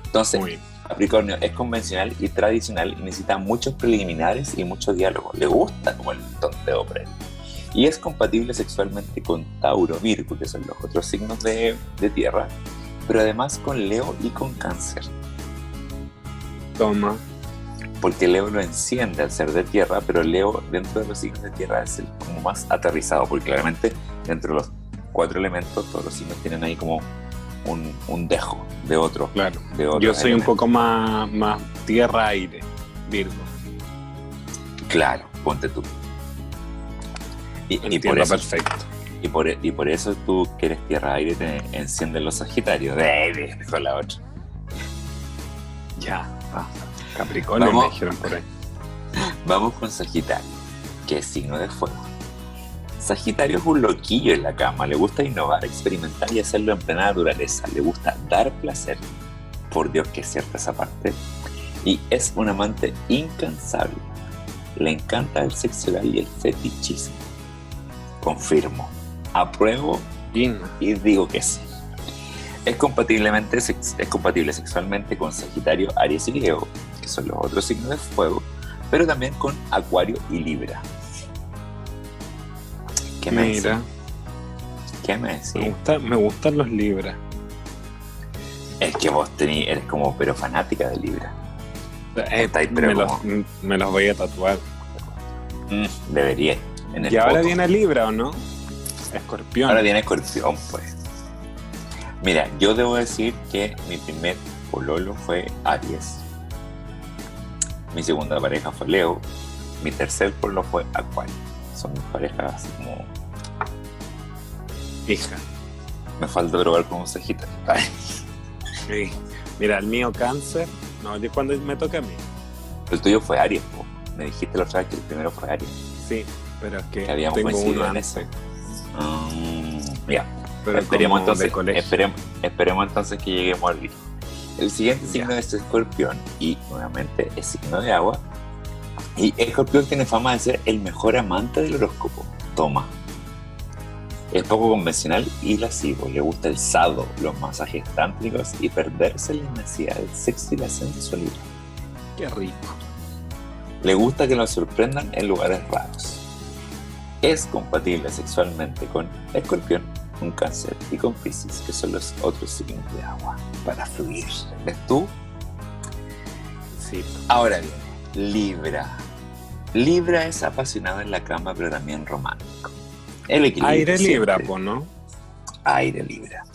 B: Entonces,
A: Muy.
B: Capricornio es convencional y tradicional y necesita muchos preliminares y mucho diálogo. Le gusta como el tonteo él. Y es compatible sexualmente con Tauro, Virgo, que son los otros signos de, de tierra, pero además con Leo y con Cáncer.
A: Toma.
B: Porque Leo lo enciende al ser de tierra, pero Leo dentro de los signos de tierra es el como más aterrizado, porque claramente dentro de los cuatro elementos todos los signos tienen ahí como un, un dejo de otro.
A: Claro.
B: De
A: Yo soy un poco más, más tierra-aire. Virgo.
B: Claro, ponte tú. Y, y por eso,
A: perfecto.
B: y, por, y por eso tú que eres tierra-aire te encienden los sagitarios. De, (laughs) de- con la otra.
A: Ya. Ah, Capricornio
B: Vamos.
A: me dijeron por ahí. (laughs)
B: Vamos con Sagitario, que es signo de fuego. Sagitario es un loquillo en la cama, le gusta innovar, experimentar y hacerlo en plena naturaleza, le gusta dar placer, por Dios que es cierta esa parte, y es un amante incansable. Le encanta el sexo y el fetichismo. Confirmo, apruebo y digo que sí. Es, compatiblemente, es compatible sexualmente con Sagitario, Aries y Leo, que son los otros signos de fuego, pero también con Acuario y Libra. ¿Qué me decís?
A: Mira,
B: ¿Qué me
A: me,
B: decís?
A: gusta, me gustan los libras.
B: Es que vos tení, eres como, pero fanática de Libra.
A: Eh,
B: Estáis, pero
A: me, los, me voy a tatuar.
B: Mm, debería. En el
A: ¿Y ahora viene Libra o no? Escorpión.
B: Ahora viene Escorpión, pues. Mira, yo debo decir que mi primer pololo fue Aries. Mi segunda pareja fue Leo. Mi tercer pololo fue Acuario. Son mis parejas así como.
A: Hija.
B: Me falta probar con un Sagitario.
A: Sí. Mira, el mío cáncer. No, es cuando me toca a mí.
B: El tuyo fue Aries, po. Me dijiste la otra vez que el primero fue Aries.
A: Sí, pero es que
B: Que habíamos
A: tengo uno
B: en eso. Mm, ya.
A: Pero
B: esperemos entonces, esperemos, esperemos entonces que lleguemos al Virgo. El siguiente signo es Escorpión y nuevamente es signo de agua. Y Escorpión tiene fama de ser el mejor amante del horóscopo. Toma. Es poco convencional y lascivo. Le gusta el sado, los masajes tántricos y perderse en la inmensidad del sexo y la sensualidad.
A: Qué rico.
B: Le gusta que lo sorprendan en lugares raros. Es compatible sexualmente con Escorpión, con Cáncer y con Piscis, que son los otros signos de agua, para fluir. ¿Ves tú?
A: Sí.
B: Ahora bien, Libra. Libra es apasionado en la cama, pero también romántico. El equilibrio
A: Aire libra, po, ¿no?
B: Aire Libra.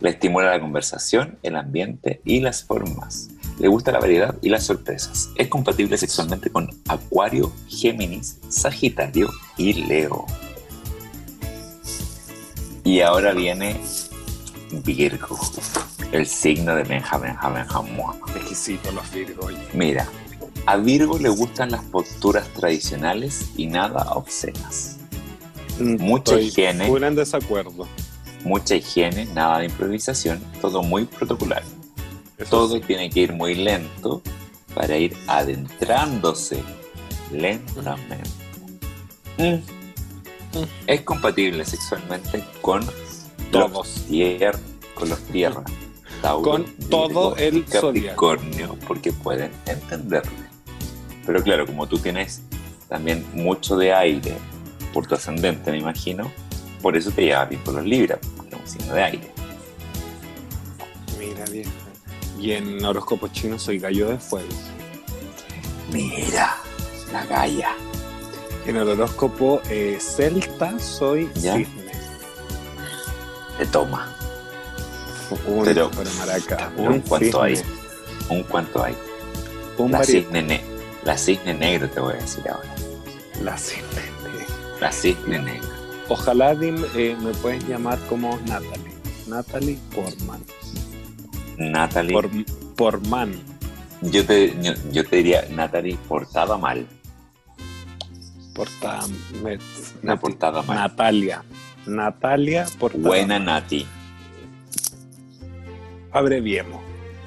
B: Le estimula la conversación, el ambiente y las formas. Le gusta la variedad y las sorpresas. Es compatible sexualmente con Acuario, Géminis, Sagitario y Leo. Y ahora viene Virgo, el signo de Benjamin, Benjamin.
A: Exquisito los Virgo. oye.
B: Mira, a Virgo le gustan las posturas tradicionales y nada obscenas. Mucha
A: Estoy
B: higiene.
A: full en desacuerdo.
B: Mucha higiene, nada de improvisación, todo muy protocolar.
A: Eso
B: Todo
A: sí.
B: tiene que ir muy lento para ir adentrándose lentamente. Mm. Es compatible sexualmente con
A: Todos.
B: los tier- con los tierra. Tauro,
A: Con todo el
B: Capricornio, porque pueden entenderle. Pero claro, como tú tienes también mucho de aire por tu ascendente, me imagino, por eso te llevas bien con los Libras, porque es un signo de aire.
A: Mira, vieja. Y en horóscopo chino soy gallo de fuego.
B: Mira, la Gaia.
A: En el horóscopo eh, celta soy
B: ¿Ya?
A: cisne.
B: Te toma.
A: Un,
B: Pero-
A: maraca.
B: Un cuanto hay. Un cuanto hay.
A: Un
B: La cisne, ne- la cisne negro te voy a decir ahora.
A: La cisne.
B: La cisne negro.
A: Ojalá dim- eh, me puedes llamar como Natalie. Natalie Portman.
B: Natalie.
A: Por, Portman.
B: Yo, te, yo, yo te diría Natalie portada mal.
A: Porta, met-
B: Una
A: Nati-
B: portada mal.
A: Natalia. Natalia Portada.
B: Buena Nati.
A: Abreviemos.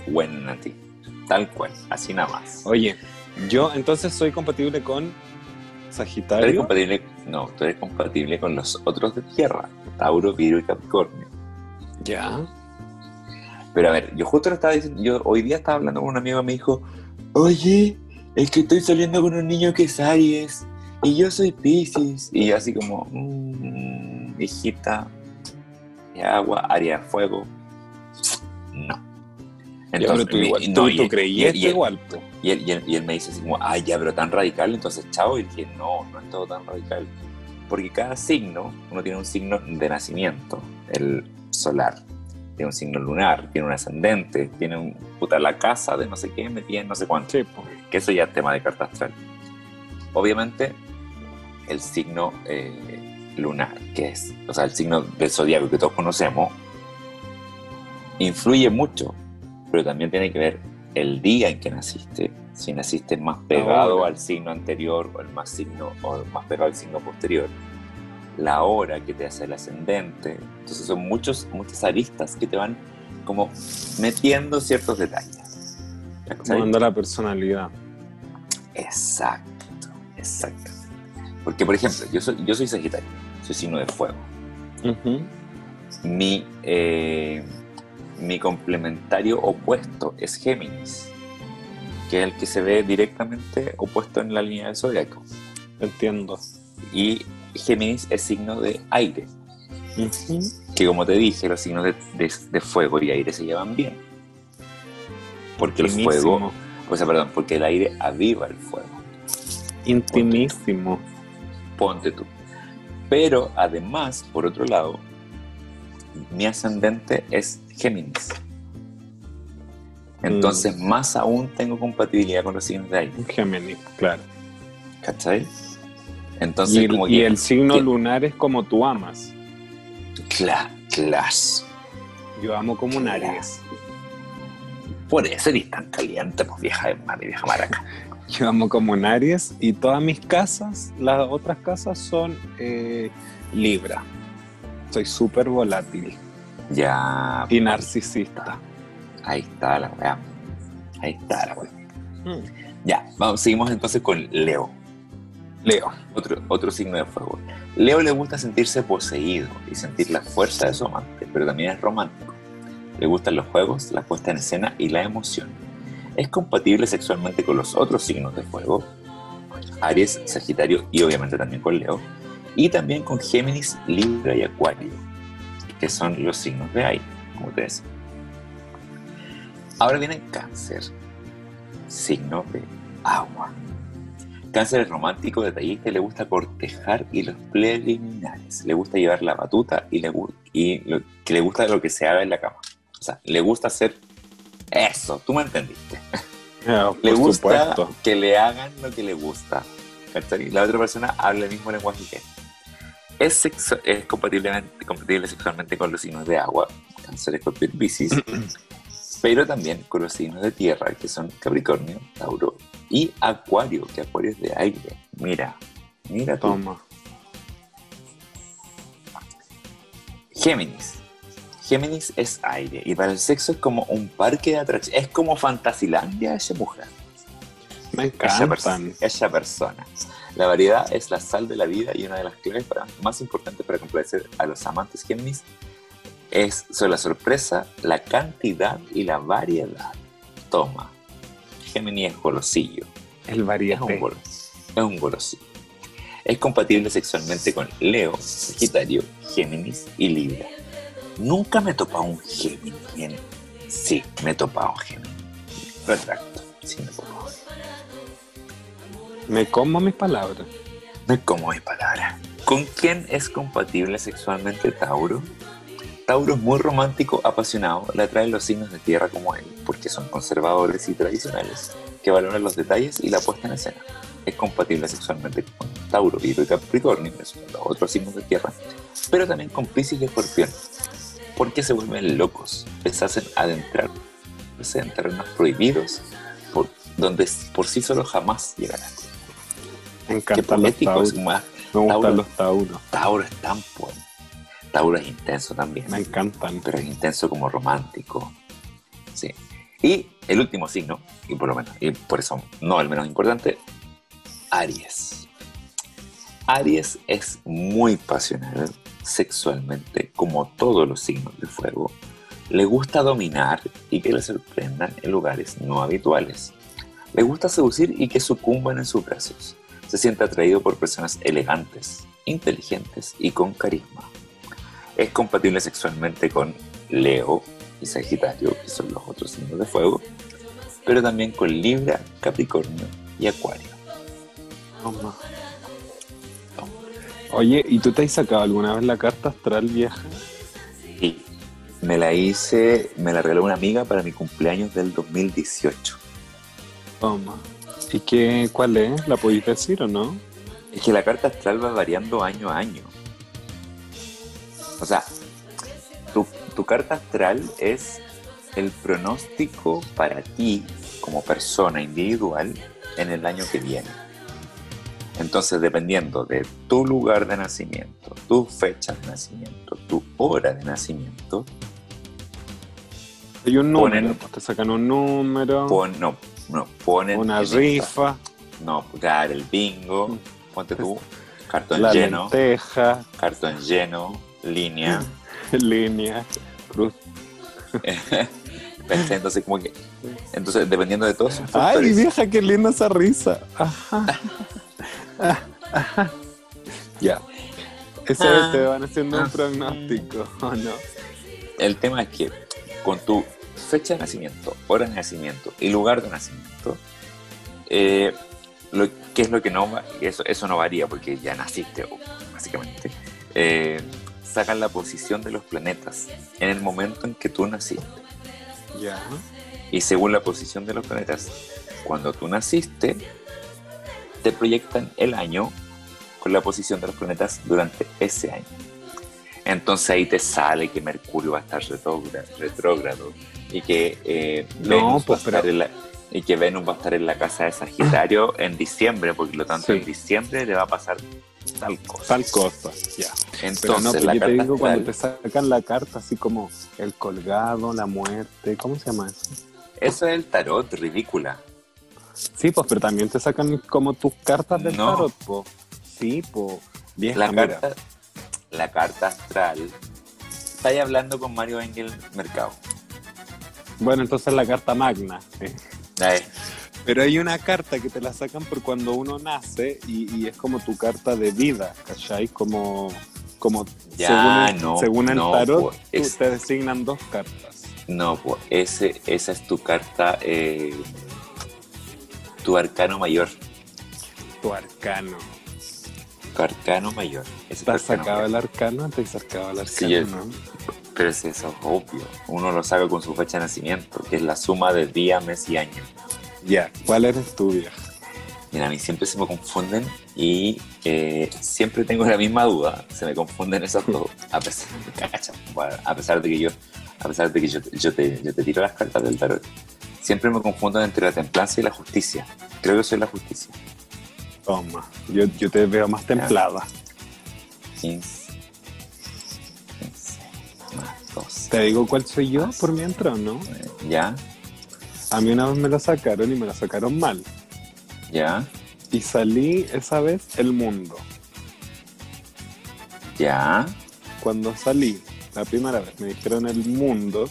B: Buena Nati. Tal cual. Así nada más.
A: Oye, yo entonces soy compatible con
B: Tú eres
A: Sagitario.
B: compatible, no, tú eres compatible con los otros de tierra, Tauro, Virgo y Capricornio.
A: Ya.
B: Pero a ver, yo justo lo estaba diciendo, yo hoy día estaba hablando con un amigo y me dijo, oye, es que estoy saliendo con un niño que es Aries y yo soy Pisces. Y yo así como, mmm, hijita, de agua, área de fuego. No.
A: Ya, pero tú, igual,
B: no,
A: tú,
B: y-
A: tú
B: y-
A: creíste
B: y- y-
A: igual.
B: Y él, y él- y él me dice así como, ay, ya, pero tan radical, entonces chao. Y dije, no, no es todo tan radical. Porque cada signo, uno tiene un signo de nacimiento, el solar. Tiene un signo lunar, tiene un ascendente, tiene un, puta, la casa de no sé qué, me tiene no sé cuánto.
A: Sí, po.
B: Que eso ya es tema de carta astral. Obviamente, el signo eh, lunar, que es, o sea, el signo del zodiaco que todos conocemos, influye mucho, pero también tiene que ver el día en que naciste. Si naciste más pegado al signo anterior o el más signo o más pegado al signo posterior, la hora que te hace el ascendente. Entonces son muchos, muchas aristas que te van como metiendo ciertos detalles.
A: Tomando la personalidad.
B: Exacto, exacto. Porque, por ejemplo, yo soy, yo soy Sagitario, soy signo de fuego. Mi, eh, mi complementario opuesto es Géminis, que es el que se ve directamente opuesto en la línea del zodiaco.
A: Entiendo.
B: Y Géminis es signo de aire, que como te dije, los signos de, de- de fuego y aire se llevan bien. Porque el fuego, o sea, perdón, porque el aire aviva el fuego.
A: Intimísimo.
B: Ponte tú. Pero además, por otro lado, mi ascendente es Géminis. Entonces, más aún tengo compatibilidad con los signos de aire.
A: Géminis, claro.
B: ¿Cachai? Entonces,
A: Y el,
B: como
A: y
B: que.
A: el signo
B: que-
A: lunar es como tú amas.
B: Cla- clas.
A: Yo amo como un Aries.
B: Por eso eres tan caliente, pues vieja de mar y vieja maraca. (laughs)
A: Yo amo como un Aries y todas mis casas, las otras casas son eh, Libra. Soy súper volátil
B: Ya.
A: y narcisista.
B: Ahí está la weá. Ahí está la weá.
A: Mm.
B: Ya, vamos, seguimos entonces con Leo.
A: Leo.
B: Otro, otro signo de fuego. Leo le gusta sentirse poseído y sentir la fuerza de su amante, pero también es romántico. Le gustan los juegos, la puesta en escena y la emoción. Es compatible sexualmente con los otros signos de fuego, Aries, Sagitario y obviamente también con Leo, y también con Géminis, Libra y Acuario, que son los signos de aire, como te decía. Ahora viene Cáncer, signo de agua. Cáncer es romántico, detallista y le gusta cortejar y los preliminares. Le gusta llevar la batuta y, le, le gusta lo que se haga en la cama. O sea, le gusta hacer eso, tú me entendiste.
A: Ah, (laughs)
B: Le gusta
A: supuesto.
B: que le hagan lo que le gusta. ¿cachai? La otra persona habla el mismo lenguaje que él. Es, sexo- es compatiblemente, compatible sexualmente con los signos de agua, Cáncer, Escorpio y Piscis, (clears throat) pero también con los signos de tierra, que son Capricornio, Tauro y Acuario, que Acuario es de aire. Mira, mira tú.
A: Toma.
B: Géminis. Géminis es aire y para el sexo es como un parque de atracción. Es como Fantasilandia esa mujer.
A: Me
B: esa, pers-
A: encantan.
B: esa persona. La variedad es la sal de la vida y una de las claves para- más importantes para complacer a los amantes Géminis es sobre la sorpresa, la cantidad y la variedad. Toma. Géminis es golosillo.
A: El
B: Es un, es un golosillo. Es compatible sexualmente con Leo, Sagitario, Géminis y Libra. Nunca me he topado un Géminis. Bien. Sí, me he topado un Géminis. Retracto. Sí, me he topado.
A: Me como mis palabras.
B: Me como mis palabras. ¿Con quién es compatible sexualmente Tauro? Tauro es muy romántico, apasionado, le atraen los signos de tierra como él, porque son conservadores y tradicionales, que valoran los detalles y la puesta en escena. Es compatible sexualmente con Tauro, Virgo y Capricornio, que son los otros signos de tierra, pero también con Piscis y Escorpión, porque se vuelven locos, les hacen adentrarse en terrenos prohibidos, por, donde por sí solo jamás llegarán.
A: Me encantan los tauros.
B: más,
A: Me gustan
B: Tauro.
A: los tauros.
B: Tauro es tan bueno. Tauro es intenso también,
A: Me encantan.
B: pero es intenso como romántico. Sí. Y el último signo, y por lo menos, y por eso no el menos importante, Aries. Aries es muy pasional sexualmente, como todos los signos de fuego. Le gusta dominar y que le sorprendan en lugares no habituales. Le gusta seducir y que sucumban en sus brazos. Se siente atraído por personas elegantes, inteligentes y con carisma. Es compatible sexualmente con Leo y Sagitario, que son los otros signos de fuego, pero también con Libra, Capricornio y Acuario.
A: Toma. Oye, ¿y tú te has sacado alguna vez la carta astral vieja?
B: Y me la hice, me la regaló una amiga para mi cumpleaños del 2018.
A: Toma. ¿Y qué, cuál es? ¿La podéis decir o no?
B: Es que la carta astral va variando año a año. O sea, tu, tu carta astral es el pronóstico para ti como persona individual en el año que viene. Entonces, dependiendo de tu lugar de nacimiento, tu fecha de nacimiento, tu hora de nacimiento,
A: Hay un número,
B: Ponen-
A: pues te sacan un número,
B: pon, no, no, ponen
A: una
B: esta-
A: rifa,
B: No, claro, el bingo, ponte tú, cartón
A: la
B: lleno,
A: lenteja,
B: cartón lleno, línea. (laughs)
A: línea, cruz. (laughs)
B: Entonces, como que. Entonces, dependiendo de todos
A: Ay, (laughs) vieja, qué linda esa risa. Ajá. Ah. (laughs) Ya. Ese
B: Ah.
A: te van haciendo un
B: Ah.
A: pronóstico, ¿o no?
B: el tema es que con tu fecha de nacimiento, hora de nacimiento y lugar de nacimiento, eh, lo, ¿qué es lo que no va? Eso, eso no varía porque ya naciste, básicamente. eh, sacan la posición de los planetas en el momento en que tú naciste.
A: Ya.
B: Y según la posición de los planetas, cuando tú naciste, te proyectan el año con la posición de los planetas durante ese año. Entonces ahí te sale que Mercurio va a estar retrógra- retrógrado y que, eh,
A: No,
B: Venus
A: pues,
B: va a estar
A: pero-
B: en la, y que Venus va a estar en la casa de Sagitario (clears throat) en diciembre, porque lo tanto
A: Sí.
B: en diciembre le va a pasar tal cosa.
A: Tal cosa. Ya. Pero
B: Entonces,
A: no, pues
B: la
A: yo te digo cuando te sacan la carta así como el colgado, la muerte, ¿cómo se llama eso?
B: eso es el tarot, ridícula.
A: Sí, pues, pero también te sacan como tus cartas del
B: No.
A: tarot, po. Sí, pues. Vieja,
B: La
A: mira.
B: carta, la carta astral. Estáis hablando con Mario Engel Mercado.
A: Bueno, entonces la carta magna. eh.
B: Eh,
A: Pero hay una carta que te la sacan por cuando uno nace y, y es como tu carta de vida, ¿cachai? Como, como
B: Ya,
A: según, el-
B: no,
A: según el
B: no,
A: tarot,
B: pues,
A: tú- te designan dos cartas.
B: No, pues ese, esa es tu carta, eh, tu arcano mayor.
A: Tu arcano.
B: Tu arcano mayor. Ese es tu
A: ¿Te has sacado el arcano? ¿Te has sacado el arcano?
B: Sí, yo-
A: no?
B: Pero es eso es obvio. Uno lo saca con su fecha de nacimiento, que es la suma de día, mes y año.
A: Ya, ¿cuál eres tú, vieja?
B: Mira, a mí siempre se me confunden y eh, siempre tengo la misma duda. Se me confunden esos dos. A pesar, (laughs) a pesar de que yo, a pesar de que yo, yo te, yo te tiro las cartas del tarot, siempre me confundo entre la templanza y la justicia. Creo que soy la justicia.
A: Toma, yo, yo te veo más templada.
B: 15, 15 más 12.
A: Te digo cuál soy yo por mientras, ¿no?
B: ¿Ya?
A: A mí una vez me lo sacaron y me lo sacaron mal.
B: ¿Ya?
A: Y salí esa vez el mundo.
B: ¿Ya?
A: Cuando salí la primera vez me dijeron el mundo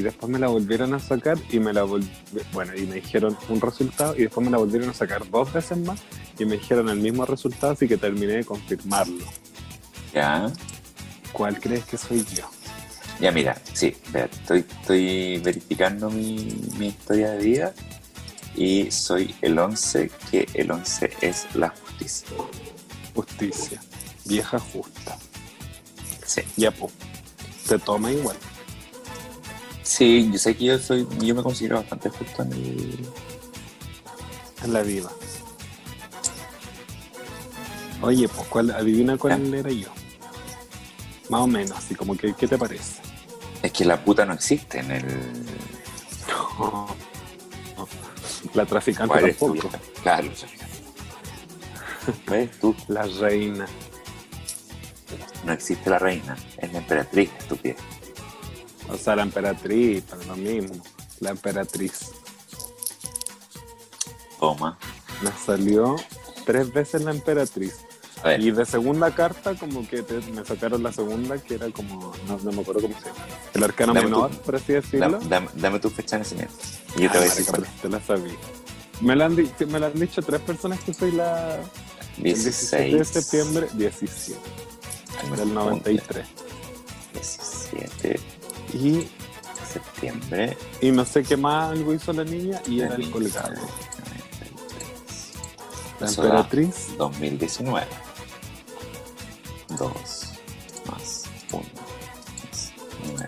A: y después me la volvieron a sacar y me la bueno, y me dijeron un resultado y después me la volvieron a sacar dos veces más y me dijeron el mismo resultado, así que terminé de confirmarlo.
B: ¿Ya?
A: ¿Cuál crees que soy yo?
B: Ya, mira, sí, estoy, estoy verificando mi, mi historia de vida y soy el 11, que el 11 es la justicia.
A: Justicia. Vieja justa.
B: Sí,
A: Ya, pues. Te toma igual.
B: Sí yo sé que yo soy, yo me considero bastante justo en el...
A: En la vida. Oye, pues, ¿cuál, adivina cuál era yo. Más o menos, así como que, ¿qué te parece?
B: Es que la puta no existe en el... (laughs)
A: La traficante
B: ¿Cuál
A: tampoco.
B: vieja? Claro, ¿cuál eres tú?
A: La reina.
B: No existe la reina, es la emperatriz, estúpida.
A: O sea, la emperatriz, pero lo mismo. La emperatriz.
B: Toma.
A: Me salió tres veces la emperatriz. Y de segunda carta, como que te- me sacaron la segunda, que era como, no, no me acuerdo cómo se llama. El arcano
B: Dame
A: menor,
B: tu-
A: por así
B: dame,
A: decirlo.
B: dame- dame tu fecha de nacimiento. Y yo te
A: Ah,
B: voy a decir
A: te la sabía. Me la, han me la han dicho tres personas que soy la...
B: es.
A: El 17 de
B: 16
A: septiembre, 17
B: Ay, me
A: del
B: confundí.
A: 93.
B: 17 de
A: Y,
B: septiembre.
A: y no sé qué más algo hizo la niña y era el colgado.
B: 1993.
A: La
B: Eso
A: emperatriz,
B: 2019. 2 más 1 más 9.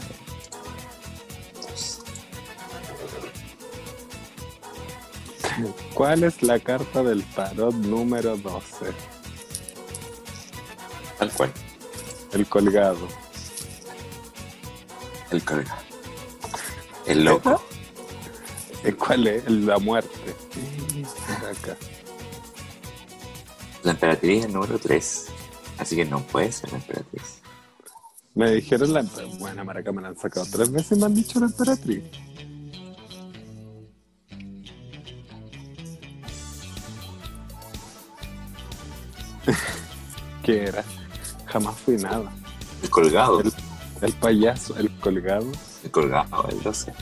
B: 2.
A: ¿cuál es la carta del tarot número 12?
B: Tal cual.
A: El colgado.
B: El colgado. El loco.
A: Eh, (laughs) ¿Cuál es? El- La muerte. Acá.
B: La emperatriz es el número 3. Así que no puede ser la emperatriz.
A: Me dijeron la Bueno, maraca, me la han sacado tres veces y me han dicho la emperatriz. (laughs) ¿Qué era? Jamás fui nada.
B: El colgado.
A: El- El payaso, el colgado,
B: El colgado, el 12.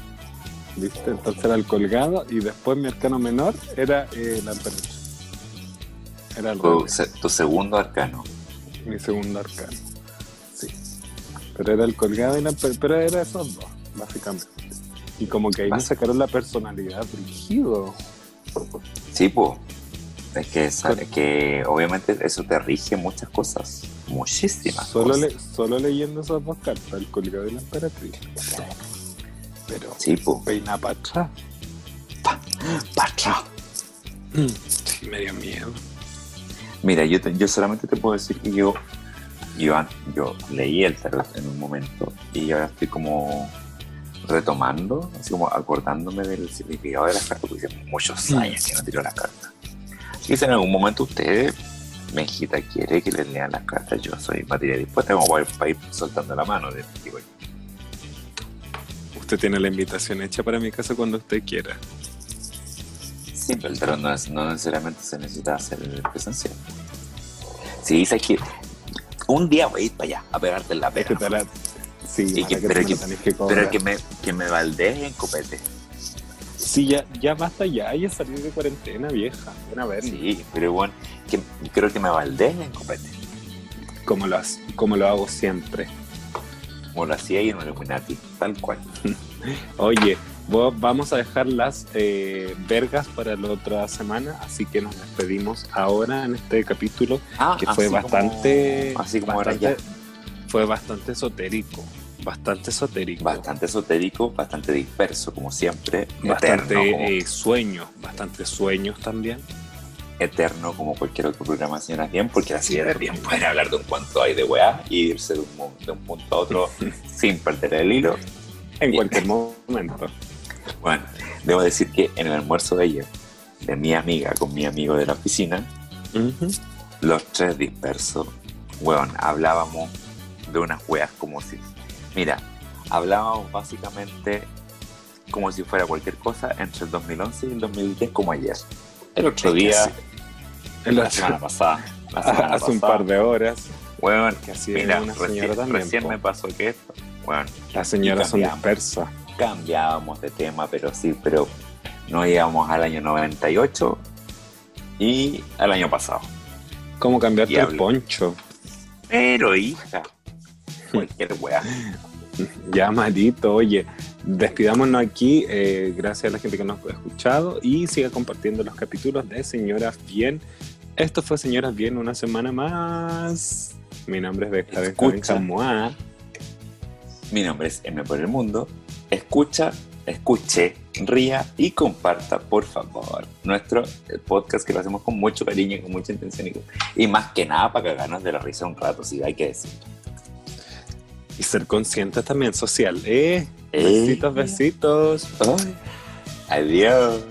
A: ¿viste? Entonces era el colgado y después mi arcano menor era eh, la. Era el
B: Tu, se- tu segundo arcano.
A: mi segundo arcano. Sí. Pero era el colgado y la Pero era esos dos, básicamente. Y como que ahí me sacaron la personalidad rígido.
B: Sí, po. Es que, esa- es que obviamente eso te rige muchas cosas. Muchísimas
A: Solo,
B: cosas.
A: le- solo leyendo esas dos cartas, el colgado de la emperatriz. Pero
B: Sí,
A: peina para atrás.
B: Pacha.
A: Sí, me dio miedo.
B: Mira, yo, te- yo solamente te puedo decir que yo, yo, yo leí el tarot en un momento y ahora estoy como retomando, así como acordándome del significado de las cartas, porque hace muchos
A: Mm.
B: años que no tiro las cartas. Y si en algún momento usted, Mejita, quiere que le lean las cartas, yo soy materia dispuesta como para ir, para ir soltando la mano. de- digo,
A: Usted tiene la invitación hecha para mi casa cuando usted quiera.
B: Sí, pero no, es- no necesariamente se necesita hacer presencial. Sí, dice que un día voy a ir para allá a pegarte en la
A: Es que
B: pega.
A: la- Sí,
B: Y que-
A: que
B: pero que-. Pero que me, que me baldee en copete.
A: Sí, ya, ya basta ya, ya salí de cuarentena, vieja. Ven a ver
B: Sí, pero bueno, que, creo que me baldee en copete.
A: cómo lo, cómo lo hago siempre.
B: Como lo hacía ahí en Illuminati, tal cual. (laughs)
A: Oye, vamos a dejar las eh, vergas para la otra semana, así que nos despedimos ahora en este capítulo
B: Ah,
A: que fue
B: así
A: bastante,
B: Como, así como
A: bastante-
B: ya.
A: fue bastante esotérico, bastante esotérico,
B: Bastante esotérico, bastante disperso, como siempre.
A: bastante
B: eterno, como,
A: eh, sueños, bastante sueños también.
B: eterno como cualquier otro programa de Señoras Bien, porque la Señoras Bien pueden hablar de un cuanto hay de weá y irse de un, de un punto a otro (laughs) sin perder el hilo.
A: En cualquier momento.
B: Bueno, debo decir que en el almuerzo de ayer, de mi amiga con mi amigo de la oficina,
A: Ujú.
B: los tres dispersos, weón, hablábamos de unas weas como si. Mira, hablábamos básicamente como si fuera cualquier cosa entre el 2011 y el 2010, como ayer. El otro día,
A: sí. El
B: la
A: otro-
B: semana pasada, la semana (laughs)
A: hace un par de horas,
B: weón,
A: que así
B: mira,
A: una
B: recién,
A: señora también.
B: recién
A: po.
B: me pasó que esto, weón,
A: Las señoras son dispersas.
B: cambiábamos de tema, pero sí, pero nos íbamos al año 98 y al año pasado.
A: ¿Cómo cambiarte el poncho?
B: Pero hija, (laughs) cualquier wea.
A: Ya, malito, oye, despidámonos aquí. eh, gracias a la gente que nos ha escuchado y siga compartiendo los capítulos de Señoras Bien. Esto fue Señoras Bien una semana más. Mi nombre es Beca
B: Escucha.
A: Moa.
B: Mi nombre es M por el Mundo. Escucha, escuche, ría y comparta, por favor, nuestro podcast que lo hacemos con mucho cariño y con mucha intención y, y más que nada para cagarnos de la risa un rato, si hay que decir.
A: Y ser consciente también social. ¿eh?
B: Eh.
A: Besitos, besitos.
B: Ay, Adiós.